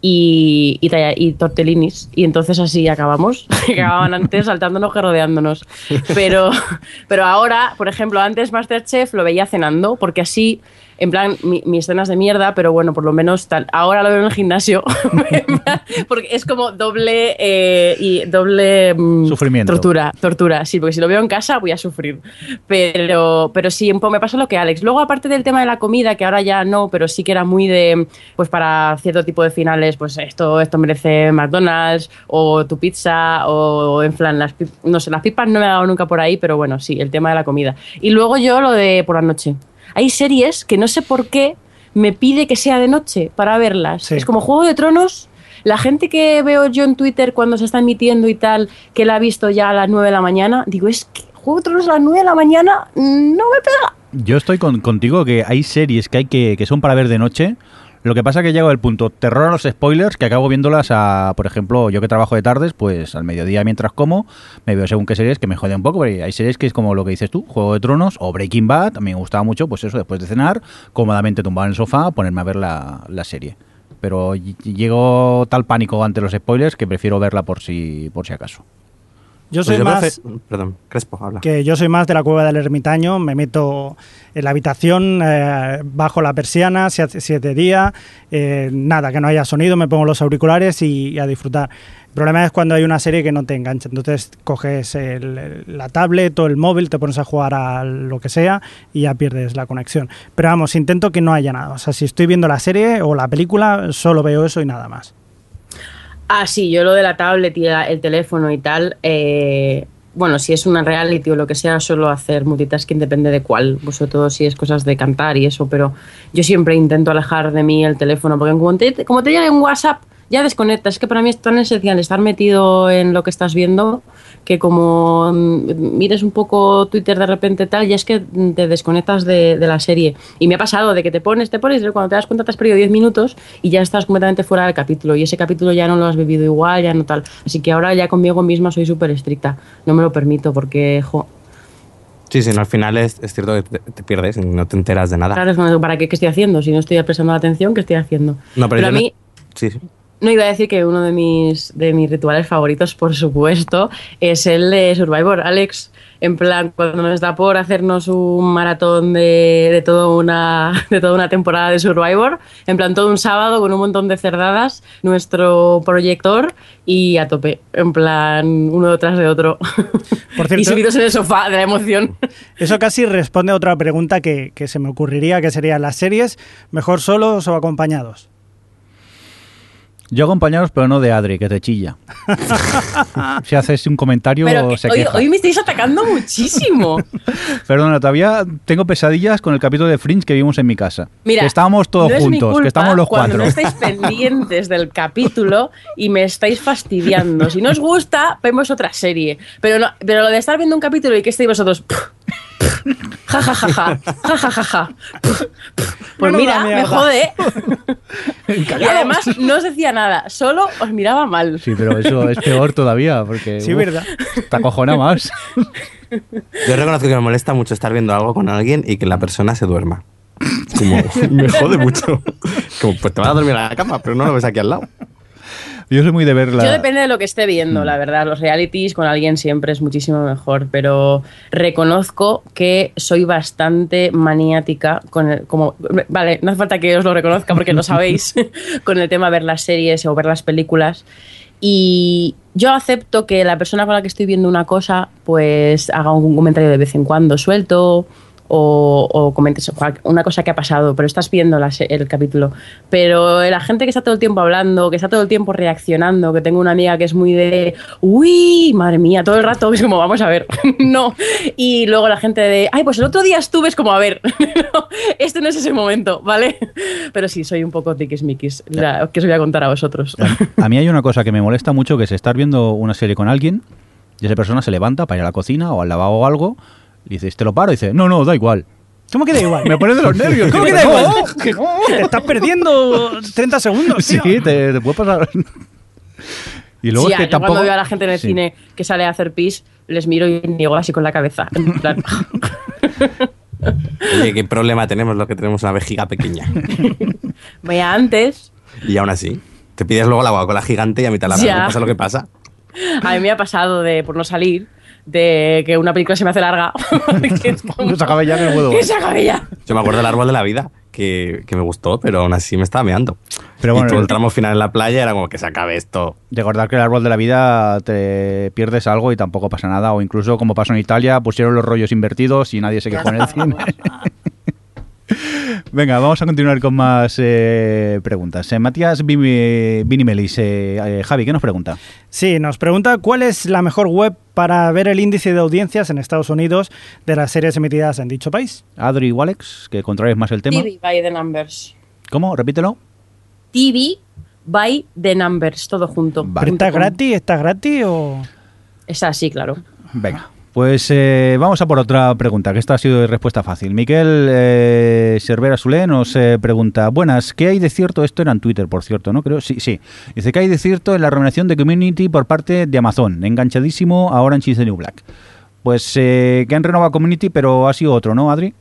y, y, y tortellinis. Y entonces así acabamos. [laughs] acababan antes saltándonos que rodeándonos. Pero, pero ahora, por ejemplo, antes Masterchef lo veía cenando porque así... En plan, mi- mis escenas de mierda, pero bueno, por lo menos tal. Ahora lo veo en el gimnasio. [laughs] porque es como doble eh, y doble mm, Sufrimiento. tortura, tortura, sí, porque si lo veo en casa voy a sufrir. Pero, pero sí, un poco me pasa lo que Alex. Luego, aparte del tema de la comida, que ahora ya no, pero sí que era muy de, pues para cierto tipo de finales, pues esto, esto merece McDonald's o tu pizza o en plan, las, no sé, las pipas no me ha dado nunca por ahí, pero bueno, sí, el tema de la comida. Y luego yo lo de por la noche. Hay series que no sé por qué me pide que sea de noche para verlas. Sí. Es como Juego de Tronos. La gente que veo yo en Twitter cuando se está emitiendo y tal, que la ha visto ya a las 9 de la mañana, digo, es que Juego de Tronos a las 9 de la mañana mm, no me pega. Yo estoy con- contigo que hay series que hay que, que son para ver de noche. Lo que pasa es que llego al punto terror a los spoilers que acabo viéndolas a, por ejemplo, yo que trabajo de tardes, pues al mediodía mientras como, me veo según qué series que me joden un poco, pero hay series que es como lo que dices tú, Juego de Tronos o Breaking Bad, me gustaba mucho, pues eso, después de cenar, cómodamente tumbado en el sofá, ponerme a ver la, la serie. Pero ll- llego tal pánico ante los spoilers que prefiero verla por si, por si acaso. Yo Pues soy yo más... prefe- Perdón, Crespo, habla. que yo soy más de la cueva del ermitaño, me meto en la habitación, eh, bajo la persiana, si, hace- si es de día, eh, nada, que no haya sonido, me pongo los auriculares y, y a disfrutar. El problema es cuando hay una serie que no te engancha, entonces coges el- la tablet o el móvil, te pones a jugar a lo que sea y ya pierdes la conexión. Pero vamos, intento que no haya nada, o sea, si estoy viendo la serie o la película, solo veo eso y nada más. Ah, sí, yo lo de la tablet y el teléfono y tal, eh, bueno, si es una reality o lo que sea, suelo hacer multitasking, depende de cuál, sobre todo si es cosas de cantar y eso, pero yo siempre intento alejar de mí el teléfono, porque como te, como te llegue un WhatsApp, ya desconectas. Es que para mí es tan esencial estar metido en lo que estás viendo que como mm, mires un poco Twitter de repente tal, ya es que te desconectas de, de la serie. Y me ha pasado de que te pones, te pones, y cuando te das cuenta te has perdido 10 minutos y ya estás completamente fuera del capítulo. Y ese capítulo ya no lo has vivido igual, ya no tal. Así que ahora ya conmigo misma soy súper estricta. No me lo permito porque, jo, Sí, sí, no, al final es, es cierto que te, te pierdes y no te enteras de nada. claro, es como, ¿para qué, qué estoy haciendo? Si no estoy prestando atención, ¿qué estoy haciendo? No, pero, a yo no- mí... Sí, sí. No iba a decir que uno de mis, de mis rituales favoritos, por supuesto, es el de Survivor. Alex, En plan, cuando nos da por hacernos un maratón de, de, toda una, de toda una temporada de Survivor, en plan todo un sábado con un montón de cerdadas, nuestro proyector y a tope, en plan uno detrás de otro. Por cierto, [laughs] y subidos en el sofá de la emoción. Eso casi responde a otra pregunta que, que se me ocurriría, que sería, ¿las series mejor solos o acompañados? Yo acompañaros, pero no de Adri, que te chilla. [laughs] si haces un comentario, se hoy, hoy, me estáis atacando muchísimo. [laughs] Perdona, todavía tengo pesadillas con el capítulo de Fringe que vimos en mi casa. Mira, que estábamos todos juntos, que estamos los cuando cuatro. no estáis pendientes del capítulo y me estáis fastidiando. Si no os gusta, vemos otra serie. Pero, no, pero lo de estar viendo un capítulo y que estéis vosotros... Ja, ja, ja, ja, ja, ja, ja, ja. Pues mira, me jode. y además no os decía nada, solo os miraba mal. Sí, pero eso es peor todavía, porque. Sí, verdad. Te acojona más. Yo reconozco que me molesta mucho estar viendo algo con alguien y que la persona se duerma. Como, me jode mucho. Como, pues te vas a dormir a la cama, pero no lo ves aquí al lado. Yo soy muy de verla. Yo depende de lo que esté viendo, la verdad. Los realities con alguien siempre es muchísimo mejor, pero reconozco que soy bastante maniática con el, como vale, no hace falta que os lo reconozca porque lo [laughs] sabéis [laughs] con el tema de ver las series o ver las películas. Y yo acepto que la persona con la que estoy viendo una cosa, pues haga un comentario de vez en cuando suelto o, comentes una cosa que ha pasado, pero estás viendo el capítulo. Pero la gente que está todo el tiempo hablando, que está todo el tiempo reaccionando, que tengo una amiga que es muy de, uy, madre mía, todo el rato [laughs] es como, vamos a ver, [laughs] no. Y luego la gente de, ay, pues el otro día estuve, es como, a ver, [laughs] este no es ese momento, ¿vale? Pero sí, soy un poco tiquismiquis, que os voy a contar a vosotros. A mí hay una cosa que me molesta mucho, que es estar viendo una serie con alguien y esa persona se levanta para ir a la cocina o al lavabo o algo y dices, ¿te lo paro? Y dice, no, no, da igual. ¿Cómo que da igual? Me pones de los nervios. ¿Cómo [laughs] que da igual? te estás perdiendo 30 segundos. Sí, te, te puede pasar. Y luego es que tampoco... cuando veo a la gente en el cine que sale a hacer pis, les miro y niego así con la cabeza. En plan... [laughs] Oye, ¿qué problema tenemos lo que tenemos una vejiga pequeña? [laughs] Vaya antes. Y aún así, te pides luego la agua con la gigante y a mitad de la pasa lo que pasa. A mí me ha pasado de, por no salir, de que una película se me hace larga. [laughs] que, se acabe ya, que no puedo. Que se acabe ya. Yo me acuerdo del árbol de la vida, que, que me gustó, pero aún así me estaba meando. Pero bueno, y todo el tramo final en la playa era como que se acabe esto. Recordar que el árbol de la vida te pierdes algo y tampoco pasa nada. O incluso, como pasó en Italia, pusieron los rollos invertidos y nadie se quejó en el [laughs] cine. Venga, vamos a continuar con más eh, preguntas. Eh, Matías Vinimelis, eh, Javi, ¿qué nos pregunta? Sí, nos pregunta cuál es la mejor web para ver el índice de audiencias en Estados Unidos de las series emitidas en dicho país. Adri Walex, que controles más el tema. TV by the numbers. ¿Cómo? Repítelo. TV by the numbers, todo junto. ¿Está gratis? ¿Está gratis o...? Es así, claro. Venga. Pues eh, vamos a por otra pregunta, que esta ha sido de respuesta fácil. Miquel eh, Cervera Zulé nos eh, pregunta, buenas, ¿qué hay de cierto? Esto era en Twitter, por cierto, ¿no? Creo, sí, sí. Dice, ¿qué hay de cierto en la renovación de Community por parte de Amazon? Enganchadísimo ahora en the New Black. Pues eh, que han renovado Community, pero ha sido otro, ¿no, Adri?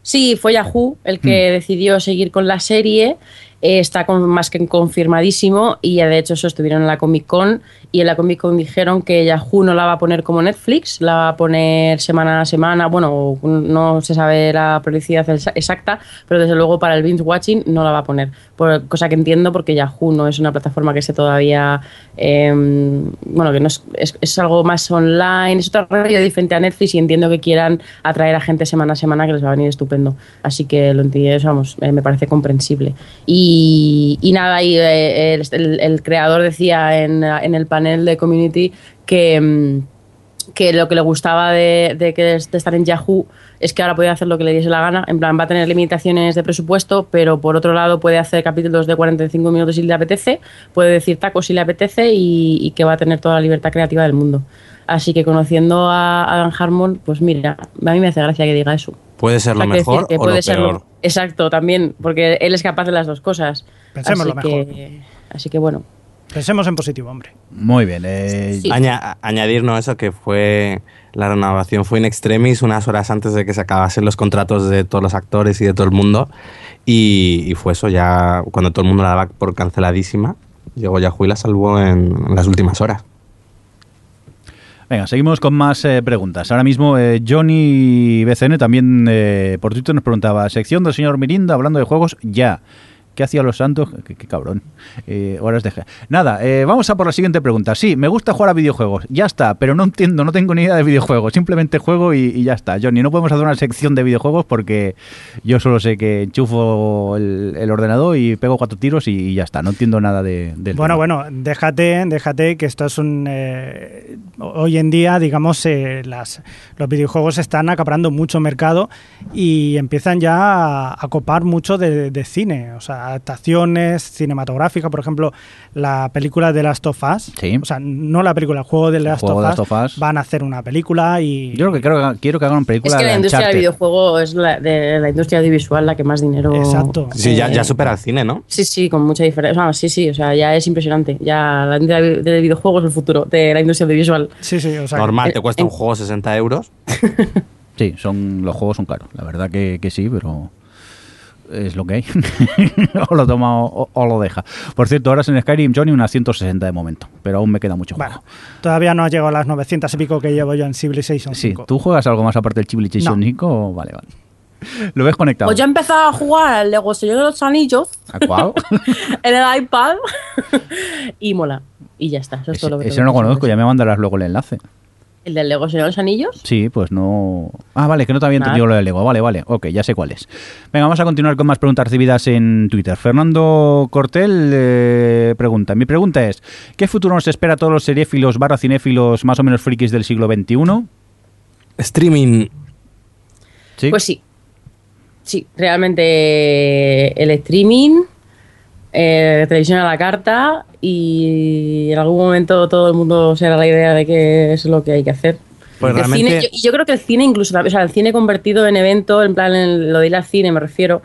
Sí, fue Yahoo el que mm. decidió seguir con la serie eh, está más que confirmadísimo y de hecho eso estuvieron en la Comic Con y en la Comic Con dijeron que Yahoo no la va a poner como Netflix, la va a poner semana a semana, bueno, no se sabe la publicidad exacta, pero desde luego para el binge watching no la va a poner, por, cosa que entiendo porque Yahoo no es una plataforma que esté todavía, em, bueno, que no es, es, algo más online, es otra radio diferente a Netflix y entiendo que quieran atraer a gente semana a semana que les va a venir estupendo, así que lo entiendo, vamos, eh, me parece comprensible. Y y, nada, y, eh, el, creador decía en, el panel de Community que, mm, que lo que le gustaba de, estar en Yahoo es que ahora puede hacer lo que le diese la gana. En plan, va a tener limitaciones de presupuesto, pero por otro lado puede hacer capítulos de 45 minutos si le apetece, puede decir tacos si le apetece y, que va a tener toda la libertad creativa del mundo. Así que conociendo a Dan Harmon, pues mira, a mí me hace gracia que diga eso. Puede ser lo mejor o lo peor. exacto, también, porque él es capaz de las dos cosas. Pensemos lo mejor. así que bueno. Pensemos en positivo, hombre. Muy bien. Eh, añadirnos eso que fue la renovación fue in extremis unas horas antes de que se acabasen los contratos de todos los actores y de todo el mundo y, fue eso ya cuando todo el mundo la daba por canceladísima llegó Yahoo y la salvó en las últimas horas. Venga, seguimos con más eh, preguntas. Ahora mismo eh, Johnny BCN también eh, por Twitter nos preguntaba, sección del señor Mirinda hablando de juegos ya. ¿Qué hacía los santos? Qué, cabrón. Eh, horas de... Nada, eh, vamos a por la siguiente pregunta. Sí, me gusta jugar a videojuegos. Ya está, pero no entiendo, no tengo ni idea de videojuegos. Simplemente juego y, ya está. Johnny, no podemos hacer una sección de videojuegos porque yo solo sé que enchufo el, ordenador y pego cuatro tiros y, ya está. No entiendo nada de... bueno, bueno, déjate, déjate que esto es un... Eh, hoy en día, digamos, eh, las, los videojuegos están acaparando mucho mercado y empiezan ya a, a copar mucho de, de cine. O sea, adaptaciones cinematográficas, por ejemplo, la película de Last of Us. O sea, no la película, el juego de Last, of, Us, Van a hacer una película y. Yo creo que quiero, quiero que hagan una película. Es que la industria del videojuego es la, de la industria audiovisual la que más dinero. Exacto. Sí, ya, ya supera el cine, ¿no? Sí, sí, con mucha diferencia. sí, sí, o sea, ya es impresionante. Ya la industria del videojuego es el futuro de la industria audiovisual. Sí, sí, o sea. Normal, te cuesta un juego 60 euros. [laughs] sí, son, los juegos son caros. La verdad que, que sí, pero es lo que hay. [laughs] o lo toma o, lo deja. Por cierto, ahora es en Skyrim Johnny unas 160 de momento, pero aún me queda mucho bueno, Todavía no ha llegado a las 900 y pico que llevo yo en Civilization 5. Sí, ¿tú juegas algo más aparte del Civilization 5? Vale, vale. [laughs] ¿Lo ves conectado? Pues yo he empezado a jugar al Lego Señor de los Anillos. ¿A cuál? [laughs] en el iPad. y mola. Y ya está. Eso es todo lo que ese no lo conozco, ya me mandarás luego el enlace. ¿El del Lego Señor de los Anillos? Sí, pues no. Ah, vale, que no te había entendido lo del Lego. Vale, vale, ok, ya sé cuál es. Venga, vamos a continuar con más preguntas recibidas en Twitter. Fernando Cortel eh, pregunta: Mi pregunta es: ¿qué futuro nos espera a todos los seriéfilos barra cinéfilos más o menos frikis del siglo XXI? Streaming. ¿Sí? Pues sí. Sí, realmente el streaming eh, televisión a la carta y en algún momento todo el mundo se da la idea de que es lo que hay que hacer. Pues yo, creo que el cine incluso, o sea, el cine convertido en evento, en plan, lo de ir al cine me refiero,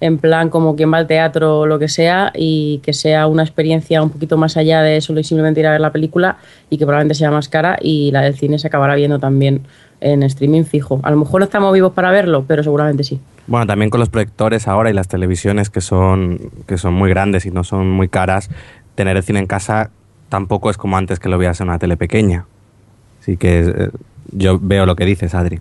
en plan como quien va al teatro o lo que sea y que sea una experiencia un poquito más allá de solo simplemente ir a ver la película y que probablemente sea más cara y la del cine se acabará viendo también en streaming fijo. A lo mejor no estamos vivos para verlo, pero seguramente sí. Bueno, también con los proyectores ahora y las televisiones que son, que son muy grandes y no son muy caras, tener el cine en casa tampoco es como antes que lo veías en una tele pequeña. Así que eh, yo veo lo que dices, Adri.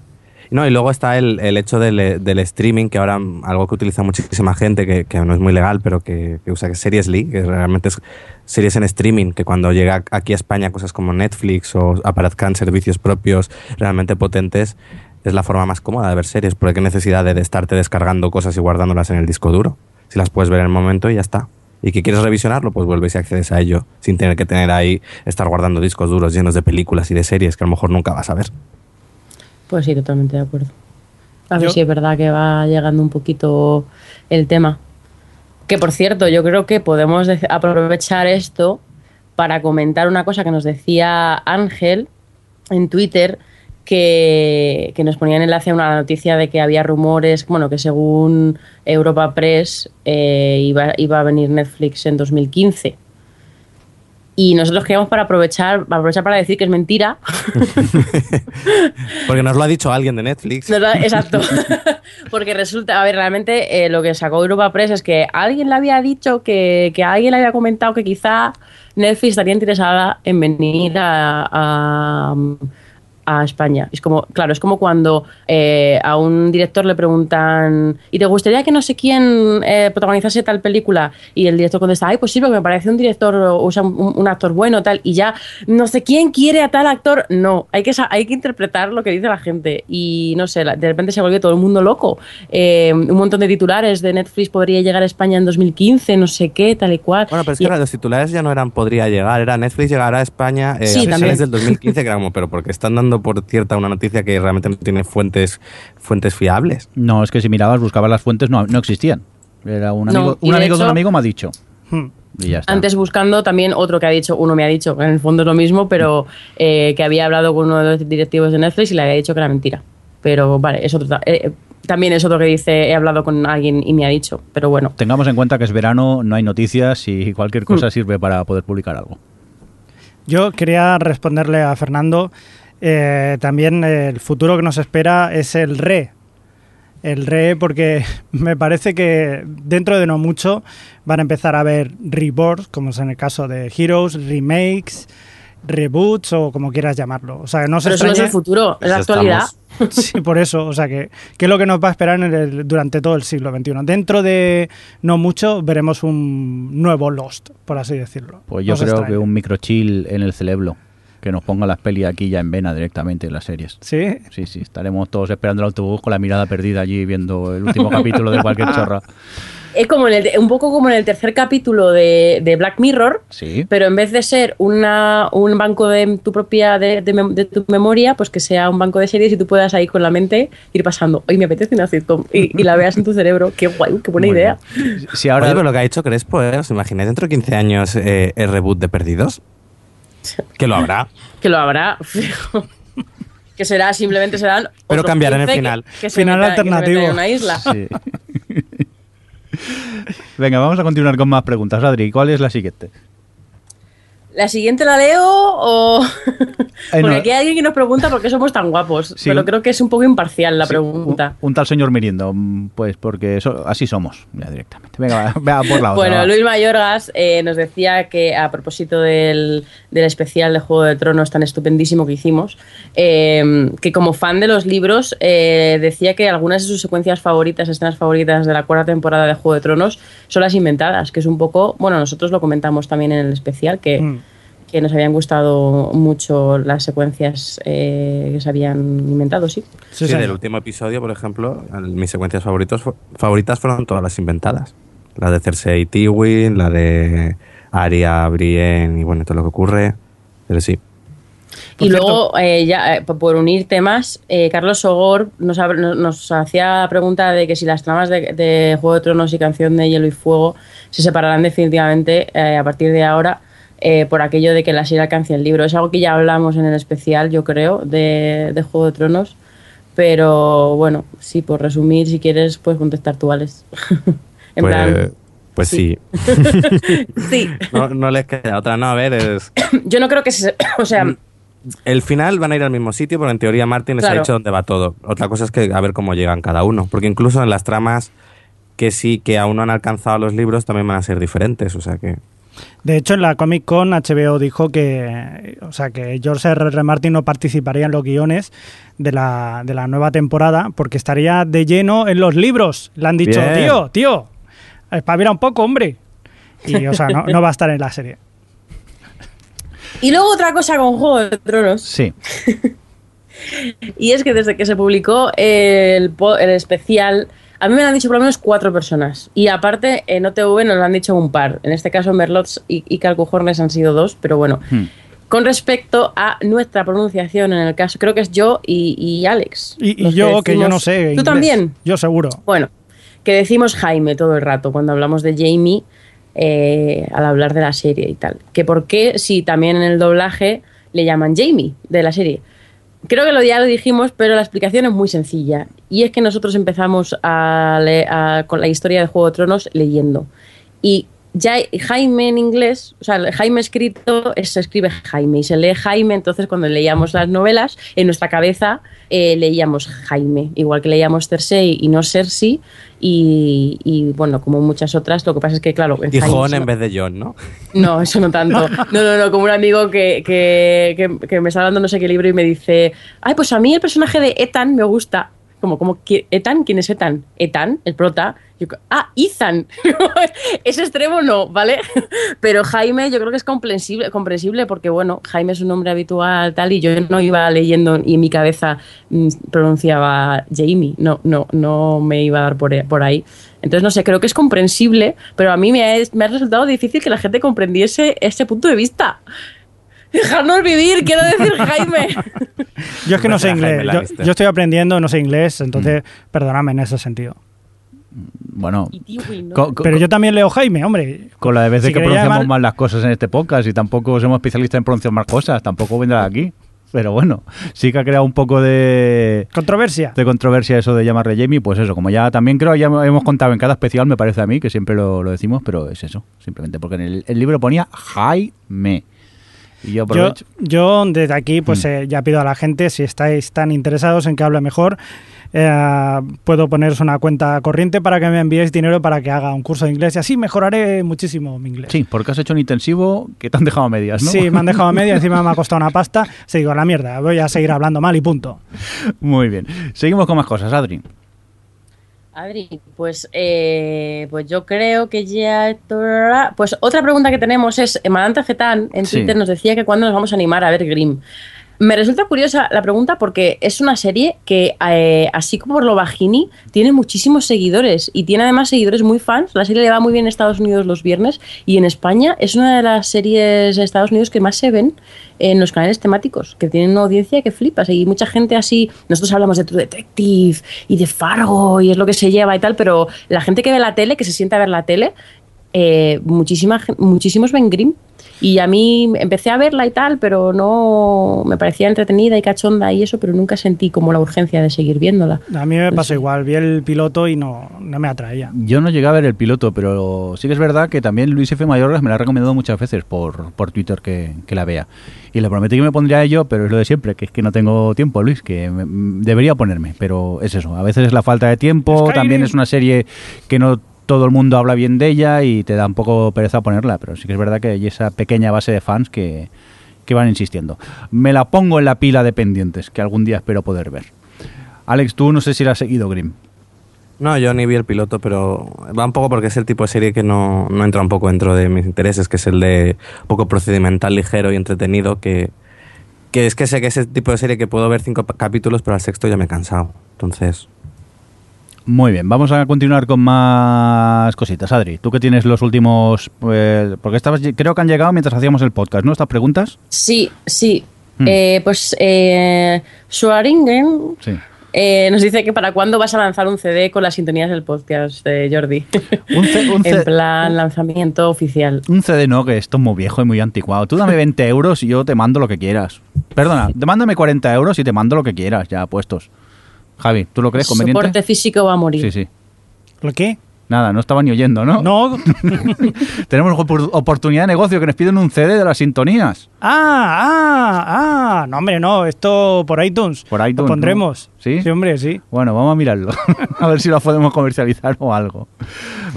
No, y luego está el, el hecho del, del, streaming, que ahora algo que utiliza muchísima gente, que, que no es muy legal, pero que, que usa Series League, que realmente es series en streaming, que cuando llega aquí a España cosas como Netflix o aparezcan servicios propios realmente potentes, es la forma más cómoda de ver series, porque qué necesidad de estarte descargando cosas y guardándolas en el disco duro. Si las puedes ver en el momento y ya está. Y que quieres revisionarlo, pues vuelves y accedes a ello, sin tener que tener ahí, estar guardando discos duros llenos de películas y de series que a lo mejor nunca vas a ver. Pues sí, totalmente de acuerdo. A ver si es verdad que va llegando un poquito el tema. Que por cierto, yo creo que podemos aprovechar esto para comentar una cosa que nos decía Ángel en Twitter, que, nos ponía en enlace a una noticia de que había rumores, bueno, que según Europa Press eh, iba, iba a venir Netflix en 2015. Y nosotros queríamos para aprovechar, para aprovechar para decir que es mentira. [laughs] Porque nos lo ha dicho alguien de Netflix. Exacto. [laughs] Porque resulta, a ver, realmente eh, lo que sacó Europa Press es que alguien le había dicho que, que alguien le había comentado que quizá Netflix estaría interesada en venir a a España. Es como, claro, es como cuando eh, a un director le preguntan, ¿y te gustaría que no sé quién eh, protagonizase tal película? Y el director contesta, ay, pues sí, porque me parece un director, o sea, un, actor bueno, tal, y ya no sé quién quiere a tal actor. No, hay que, hay que interpretar lo que dice la gente. Y no sé, de repente se volvió todo el mundo loco. Eh, un montón de titulares de Netflix podría llegar a España en 2015, no sé qué, tal y cual. Bueno, pero es que los titulares ya no eran podría llegar, era Netflix llegará a España a finales del 2015, que era como, pero porque están dando por cierta una noticia que realmente no tiene fuentes, fuentes fiables. No, es que si mirabas, buscabas las fuentes, no, no existían. Era un amigo, un amigo de un amigo me ha dicho. Hmm. Y ya está. Antes buscando también otro que ha dicho, uno me ha dicho, en el fondo es lo mismo, pero eh, que había hablado con uno de los directivos de Netflix y le había dicho que era mentira. Pero vale, es otro, eh, también es otro que dice, he hablado con alguien y me ha dicho, pero bueno. Tengamos en cuenta que es verano, no hay noticias y cualquier cosa hmm. sirve para poder publicar algo. Yo quería responderle a Fernando eh, también el futuro que nos espera es el re. El re porque [laughs] me parece que dentro de no mucho van a empezar a haber reborns, como es en el caso de Heroes, remakes reboots o como quieras llamarlo. O sea, no se Pero eso no es el futuro, es la actualidad. estamos. [laughs] Sí, por eso, o sea, que, que es lo que nos va a esperar en el- durante todo el siglo XXI. Dentro de no mucho veremos un nuevo Lost, por así decirlo. Pues yo creo extrañe. que un microchill en el cerebro, que nos ponga las pelis aquí ya en vena directamente en las series. Sí, Sí, sí, estaremos todos esperando el autobús con la mirada perdida allí viendo el último capítulo de cualquier [laughs] chorra. Es como en el- un poco como en el tercer capítulo de, de Black Mirror, Sí. pero en vez de ser una, un banco de tu propia de, de tu memoria, pues que sea un banco de series y tú puedas ahí con la mente ir pasando. Hoy me apetece una sitcom y, y la veas en tu cerebro. Qué guay, qué buena Muy idea. bien. Si Ahora, pero lo que ha dicho Crespo, ¿eh? ¿os imagináis dentro de 15 años eh, el reboot de Perdidos? [laughs] Que lo habrá. Que lo habrá. [laughs] fijo. que será, simplemente serán. Pero cambiarán el 15 que- final. Que, Final que metan alternativo. en una isla. Sí. [laughs] Venga, vamos a continuar con más preguntas. Adri, ¿cuál es la siguiente? ¿La siguiente la leo o.? [laughs] Eh, Porque aquí hay alguien que nos pregunta por qué somos tan guapos. Sí, pero un- creo que es un poco imparcial la Sí, pregunta. Un, un tal señor Mirindo, mm, pues porque así somos, ya directamente. Venga, va, vea por la otra. Bueno, va. Luis Mayorgas eh, nos decía que a propósito del, del especial de Juego de Tronos tan estupendísimo que hicimos, eh, que como fan de los libros eh, decía que algunas de sus secuencias favoritas, escenas favoritas de la cuarta temporada de Juego de Tronos son las inventadas, que es un poco, bueno, nosotros lo comentamos también en el especial, que, Mm. Que nos habían gustado mucho las secuencias eh, que se habían inventado, sí. sí, Sí, señor. del último episodio, por ejemplo, el- mis secuencias favoritos, favoritas fueron todas las inventadas. La de Cersei y Tywin, la de Arya, Brienne y bueno, todo lo que ocurre. Pero sí. Por y cierto- luego, eh, ya eh, por- unir temas, eh, Carlos Sogor nos, nos, nos hacía la pregunta de que si las tramas de, de Juego de Tronos y Canción de Hielo y Fuego se separarán definitivamente eh, a partir de ahora eh, por aquello de que la serie alcance el libro. Es algo que ya hablamos en el especial, yo creo, de, de Juego de Tronos. Pero bueno, sí, por resumir, si quieres, puedes contestar tú, Alex. [laughs] en pues plan, pues sí. sí. [laughs] sí. No, no les queda otra. No, a ver, es, [coughs] Yo no creo que se. [coughs] O sea, el final van a ir al mismo sitio, porque en teoría Martin les ha Claro. dicho dónde va todo. Otra cosa es que a ver cómo llegan cada uno. Porque incluso en las tramas que sí, que aún no han alcanzado los libros, también van a ser diferentes. O sea que. De hecho, en la Comic Con HBO dijo que, o sea, que George R. R. Martin no participaría en los guiones de la, de la nueva temporada porque estaría de lleno en los libros. Le han dicho, Bien. tío, tío, espabila un poco, hombre. Y, o sea, no, no va a estar en la serie. y luego otra cosa con Juego de Tronos. Sí, [laughs] Y es que desde que se publicó el, el especial, a mí me lo han dicho por lo menos cuatro personas. Y aparte, en OTV nos lo han dicho un par. En este caso, Merlots y, y Calcujornes han sido dos, pero bueno. Hmm. Con respecto a nuestra pronunciación, en el caso, creo que es yo y, y Alex. Y, yo, que yo decimos- no sé. ¿Tú inglés. también? Yo seguro. Bueno, que decimos Jaime todo el rato cuando hablamos de Jamie eh, al hablar de la serie y tal. Que por qué si también en el doblaje le llaman Jamie de la serie. Creo que lo ya lo dijimos, pero la explicación es muy sencilla. Y es que nosotros empezamos a le- a- con la historia de Juego de Tronos leyendo. Y ya Jaime en inglés, o sea, Jaime escrito es- se escribe Jaime y se lee Jaime, entonces cuando leíamos las novelas, en nuestra cabeza eh, leíamos Jaime, igual que leíamos Cersei y no Cersei, y, y, bueno, como muchas otras, lo que pasa es que, claro, en Y Jaime se- en vez de John, ¿no? no, eso no tanto. No, no, no, como un amigo que, que, que, que me está hablando no sé qué libro y me dice, ay, pues a mí el personaje de Ethan me gusta. Como, como, ¿qui- ¿Ethan? ¿Quién es Ethan? Ethan, el prota. Yo, ah, Ethan. [laughs] Ese extremo no, ¿vale? [laughs] Pero Jaime yo creo que es comprensible, comprensible porque, bueno, Jaime es un nombre habitual tal y yo no iba leyendo y en mi cabeza mm, pronunciaba Jamie. No, no, no me iba a dar por, por ahí. Entonces, no sé, creo que es comprensible, pero a mí me ha, me ha resultado difícil que la gente comprendiese ese punto de vista. Dejadnos vivir, quiero decir Jaime. Yo es que no sé inglés. Yo, estoy aprendiendo, no sé inglés, entonces Mm. perdóname en ese sentido. bueno, Pero yo también leo Jaime, hombre. con la de veces Si que pronunciamos llamar- mal las cosas en este podcast y tampoco somos especialistas en pronunciar más cosas, tampoco vendrá aquí. Pero bueno, sí que ha creado un poco de, Controversia. de controversia eso de llamarle Jamie, pues eso, como ya también creo ya hemos contado en cada especial, me parece a mí, que siempre lo, lo decimos, pero es eso, simplemente porque en el, el libro ponía Jaime. Y yo Yo, desde aquí pues Mm. eh, ya pido a la gente si estáis tan interesados en que hable mejor eh, puedo poneros una cuenta corriente para que me enviéis dinero para que haga un curso de inglés y así mejoraré muchísimo mi inglés. Sí, porque has hecho un intensivo que te han dejado a medias, ¿no? Sí, me han dejado a medias, [laughs] encima me ha costado una pasta. Se digo, la mierda, voy a seguir hablando mal y punto. Muy bien. Seguimos con más cosas, Adri. Adri, pues, eh, pues yo creo que ya... Pues otra pregunta que tenemos es, Emanante Getán en Sí. Twitter nos decía que cuándo nos vamos a animar a ver Grimm. Me resulta curiosa la pregunta porque es una serie que, eh, así como por lo bajini, tiene muchísimos seguidores y tiene además seguidores muy fans. La serie le va muy bien en Estados Unidos los viernes y en España es una de las series de Estados Unidos que más se ven en los canales temáticos, que tienen una audiencia que flipas. Y mucha gente así, nosotros hablamos de True Detective y de Fargo y es lo que se lleva y tal, pero la gente que ve la tele, que se sienta a ver la tele, eh, muchísima, muchísimos ven Grimm. Y a mí empecé a verla y tal, pero no me parecía entretenida y cachonda y eso, pero nunca sentí como la urgencia de seguir viéndola. A mí me pasó igual, vi el piloto y no, no me atraía. Yo no llegué a ver el piloto, pero sí que es verdad que también Luis F. Mayorgas me la ha recomendado muchas veces por, por Twitter que, que la vea. Y le prometí que me pondría a ello, pero es lo de siempre, que es que no tengo tiempo, Luis, que me- m- debería ponerme, pero es eso. A veces es la falta de tiempo, Skyrim. también es una serie que no todo el mundo habla bien de ella y te da un poco pereza ponerla, pero sí que es verdad que hay esa pequeña base de fans que, que van insistiendo. Me la pongo en la pila de pendientes, que algún día espero poder ver. Alex, tú no sé si la has seguido, Grim. No, yo ni vi el piloto, pero va un poco porque es el tipo de serie que no, no entra un poco dentro de mis intereses, que es el de un poco procedimental, ligero y entretenido, que, que es que sé que es el tipo de serie que puedo ver cinco capítulos, pero al sexto ya me he cansado. Entonces, Muy bien, vamos a continuar con más cositas. Adri, tú que tienes los últimos... eh, porque estabas, creo que han llegado mientras hacíamos el podcast, ¿no? Estas preguntas. Sí, sí. Hmm. Eh, pues eh, Schwaringen Sí. eh, nos dice que para cuándo vas a lanzar un CD con las sintonías del podcast de Jordi. Un C- un [laughs] en plan lanzamiento oficial. Un CD no, que esto es muy viejo y muy anticuado. Tú dame 20 euros y yo te mando lo que quieras. Perdona, mándame 40 euros y te mando lo que quieras, ya puestos. Javi, ¿tú lo crees conveniente? Soporte físico va a morir. Sí, sí. ¿Lo qué? Nada, no estaba ni oyendo, ¿no? No. [laughs] Tenemos opor- oportunidad de negocio que nos piden un CD de las sintonías. Ah, ah, ah. No, hombre, no. Esto por iTunes. Por iTunes, Lo pondremos. ¿Sí? Sí, hombre, sí. Bueno, vamos a mirarlo. [laughs] a ver si lo podemos comercializar o algo.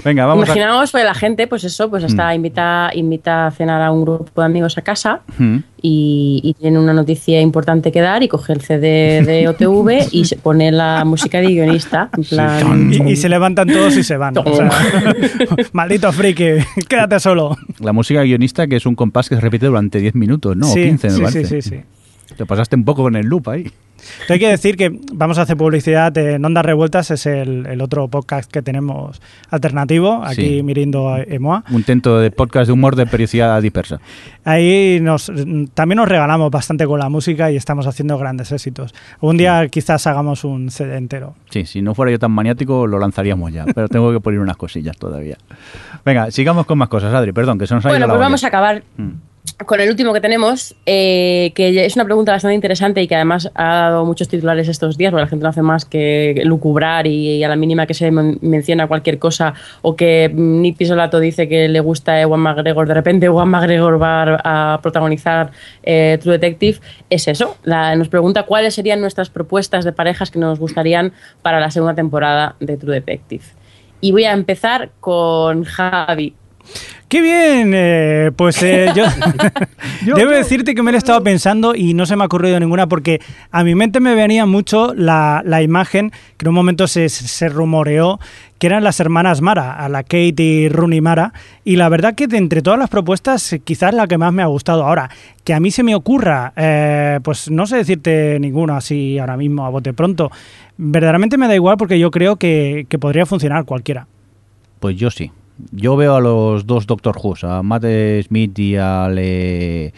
Venga, vamos a... Imaginamos pues la gente, pues eso, pues hasta invita, invita a cenar a un grupo de amigos a casa Mm. y, y tiene una noticia importante que dar y coge el CD de [laughs] OTV y se pone la música de guionista. En plan, Y, y se levantan todos y se van. O sea, [laughs] maldito friki, quédate solo. La música guionista, que es un compás que se repite durante 10 minutos, ¿no? sí, o 15, me sí, sí, sí. Te pasaste un poco con el loop ahí. Hay que decir que vamos a hacer publicidad en Ondas Revueltas, es el, el otro podcast que tenemos alternativo, aquí Sí. mirando a Emoa. Un intento de podcast de humor de periodicidad dispersa. Ahí nos, también nos regalamos bastante con la música y estamos haciendo grandes éxitos. Un día quizás hagamos un CD entero. Sí, si no fuera yo tan maniático, lo lanzaríamos ya. Pero tengo que poner unas cosillas todavía. Venga, sigamos con más cosas, Adri. Perdón, que se nos ha Bueno, ido la pues olla. vamos a acabar Mm. Con el último que tenemos, eh, que es una pregunta bastante interesante y que además ha dado muchos titulares estos días, porque la gente no hace más que lucubrar y, a la mínima que se men- menciona cualquier cosa o que Nick Pisolato dice que le gusta Ewan McGregor, de repente Ewan McGregor va a, protagonizar eh, True Detective, es eso. Nos pregunta cuáles serían nuestras propuestas de parejas que nos gustarían para la segunda temporada de True Detective. Y voy a empezar con Javi. ¡Qué bien! Eh, pues eh, [laughs] yo, [laughs] Yo, debo yo. decirte que me lo he estado pensando y no se me ha ocurrido ninguna porque a mi mente me venía mucho la, la imagen que en un momento se, se rumoreó que eran las hermanas Mara, a la Kate y Rooney Mara, y la verdad que de entre todas las propuestas eh, quizás la que más me ha gustado ahora, que a mí se me ocurra, eh, pues no sé decirte ninguna así ahora mismo a bote pronto, verdaderamente me da igual porque yo creo que, que podría funcionar cualquiera. Pues yo sí. Yo veo a los dos Doctor Who, a Matt Smith y al... eh,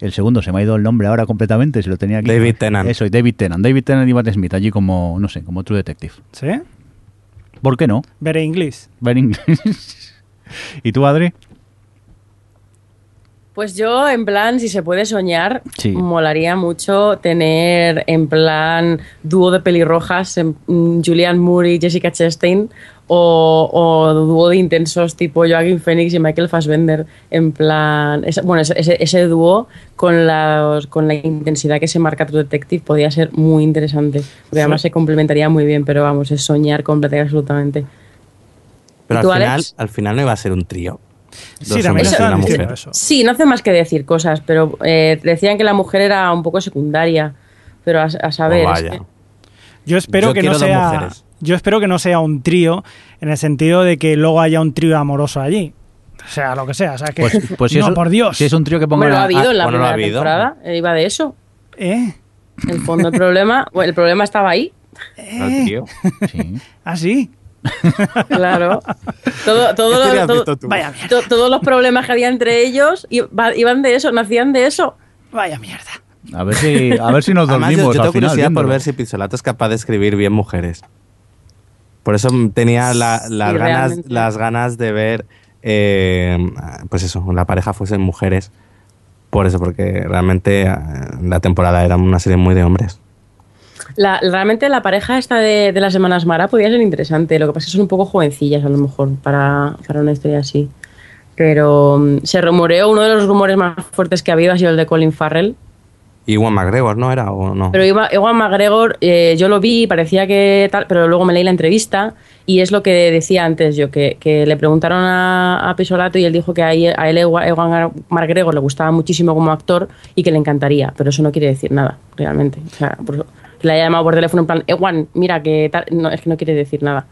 el segundo, se me ha ido el nombre ahora completamente, se lo tenía aquí. David Tennant. Eso, David Tennant. David Tennant y Matt Smith, allí como, no sé, como True Detective. ¿Sí? ¿Por qué no? Ver inglés. Ver inglés. [laughs] ¿Y tú, Adri? Pues yo, en plan, si se puede soñar, Sí. molaría mucho tener en plan dúo de pelirrojas, en, mm, Julianne Moore y Jessica Chastain, o, o dúo de intensos tipo Joaquin Phoenix y Michael Fassbender, en plan, ese- bueno, ese, dúo con la, con la intensidad que se marca True Detective podría ser muy interesante, porque además se complementaría muy bien, pero vamos, es soñar completamente absolutamente. Pero ¿Y tú, al final, Alex? al final no iba a ser un trío. Sí, Dos también hombres y estaban una mujer. eso. Sí, no hace más que decir cosas, pero eh, decían que la mujer era un poco secundaria. Pero a, a saber. Oh, es vaya. que- Yo espero Yo que no sea. mujeres. Yo espero que no sea un trío en el sentido de que luego haya un trío amoroso allí. O sea, lo que sea. O sea, que, Pues, pues si, no, es, por Dios. si es un trío que ponga Bueno, lo ha la- habido en la bueno, primera habido. temporada. eh, Iba de eso. ¿Eh? En el fondo, el problema, [laughs] bueno, el problema estaba ahí. Al trío. Sí. [laughs] ¿Ah, sí? [laughs] Claro. Todo, todo ¿Qué lo- todo-? Vaya to- todos los problemas que había entre ellos iba- iban de eso, nacían de eso. Vaya mierda. A ver si, a ver si nos Además, yo, dormimos yo al tengo final. curiosidad por viéndolo. ver si Pizzolato es capaz de escribir bien mujeres. Por eso tenía la- Sí, las, ganas, realmente. las ganas de ver, eh, pues eso, la pareja fuesen mujeres. Por eso, porque realmente eh, la temporada era una serie muy de hombres. La- realmente la pareja esta de, de las semanas Mara podría ser interesante. Lo que pasa es que son un poco jovencillas a lo mejor para, para una historia así. Pero mm, se rumoreó, uno de los rumores más fuertes que ha habido ha sido el de Colin Farrell. Y Juan McGregor, ¿no era o no? Pero Iwa- Ewan McGregor, eh, yo lo vi y parecía que tal, pero luego me leí la entrevista y es lo que decía antes yo, que, que le preguntaron a, a Pisolato y él dijo que a, él- a él Ewa- Ewan McGregor le gustaba muchísimo como actor y que le encantaría, pero eso no quiere decir nada, realmente. O sea, por eso- que le haya llamado por teléfono en plan, Ewan, mira que tal, no, es que no quiere decir nada.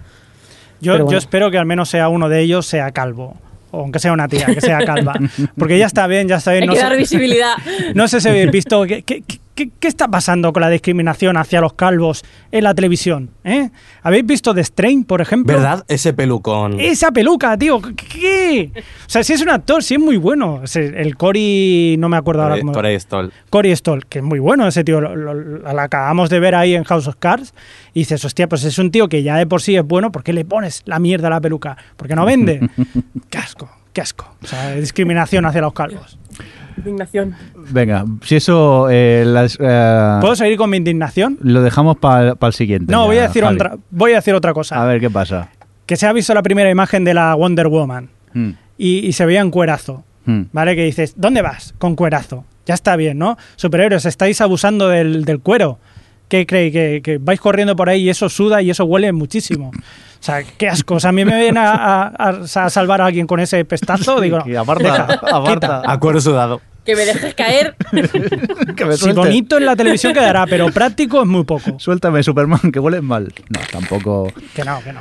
Yo, bueno. yo espero que al menos sea uno de ellos sea calvo. O aunque sea una tía, que sea calva. Porque ya está bien, ya está bien. Hay No que sé, dar visibilidad. [laughs] no sé si habéis visto qué, qué, qué- qué está pasando con la discriminación hacia los calvos en la televisión. ¿eh? ¿Habéis visto The Strain, por ejemplo? ¿Verdad? Ese pelucón. Esa peluca, tío. ¿Qué? qué? O sea, si es un actor, sí es muy bueno. El Cory, no me acuerdo ahora cómo. Corey Stoll. Cory Stoll, que es muy bueno ese tío, lo, lo- lo acabamos de ver ahí en House of Cards, y dices, hostia, pues es un tío que ya de por sí es bueno, ¿por qué le pones la mierda a la peluca? Porque no vende. [laughs] qué asco, qué asco. O sea, discriminación hacia los calvos. Indignación. Venga, si eso eh, las, eh, ¿Puedo seguir con mi indignación? lo dejamos para el siguiente. No, ya, voy a decir otra, voy a decir otra cosa. A ver qué pasa. Que se ha visto la primera imagen de la Wonder Woman Hmm, y, y se veía en cuerazo. hmm. ¿Vale? Que dices, ¿dónde vas? Con cuerazo. Ya está bien, ¿no? Superhéroes, estáis abusando del, del cuero. ¿Qué creéis? Que, que vais corriendo por ahí y eso suda y eso huele muchísimo. [laughs] O sea, qué asco. O sea, a mí me viene a, a- a- a salvar a alguien con ese pestazo. Digo, no, [laughs] Y aparta, [laughs] deja, aparta. quita. A cuero sudado. Que me dejes caer. [laughs] Que me Si bonito en la televisión quedará, pero práctico es muy poco. Suéltame, Superman, que hueles mal. No, tampoco. Que no, que no.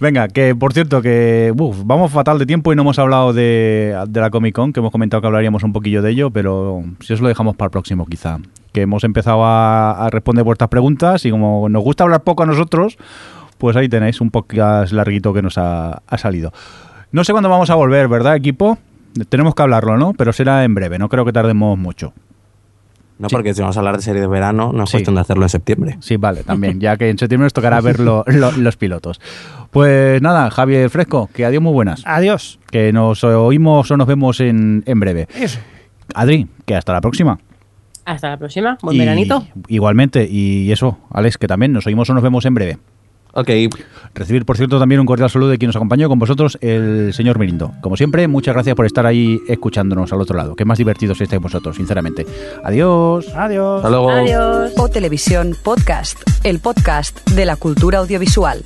Venga, que por cierto, que uf, vamos fatal de tiempo y no hemos hablado de, de la Comic Con, que hemos comentado que hablaríamos un poquillo de ello, pero si os lo dejamos para el próximo quizá. Que hemos empezado a, a responder vuestras preguntas y como nos gusta hablar poco a nosotros, pues ahí tenéis un podcast larguito que nos ha, ha salido. No sé cuándo vamos a volver, ¿verdad, equipo? Tenemos que hablarlo, ¿no? Pero será en breve, no creo que tardemos mucho. No, Sí. porque si vamos a hablar de serie de verano, no es Sí. cuestión de hacerlo en septiembre. Sí, vale, también, ya que en septiembre nos tocará [laughs] ver lo- lo- los pilotos. Pues nada, Javier Fresco, que adiós muy buenas. Adiós. Que nos oímos o nos vemos en, en breve. Eso. Adri, que hasta la próxima. Hasta la próxima. Buen Y- veranito. Igualmente, y eso, Alex, que también nos oímos o nos vemos en breve. Ok, Recibir, por cierto, también un cordial saludo de quien nos acompañó con vosotros, el señor Mirindo. Como siempre, muchas gracias por estar ahí escuchándonos al otro lado. Que más divertidos estáis vosotros, sinceramente. Adiós. Adiós. hasta luego. Adiós. O Televisión Podcast, el podcast de la cultura audiovisual.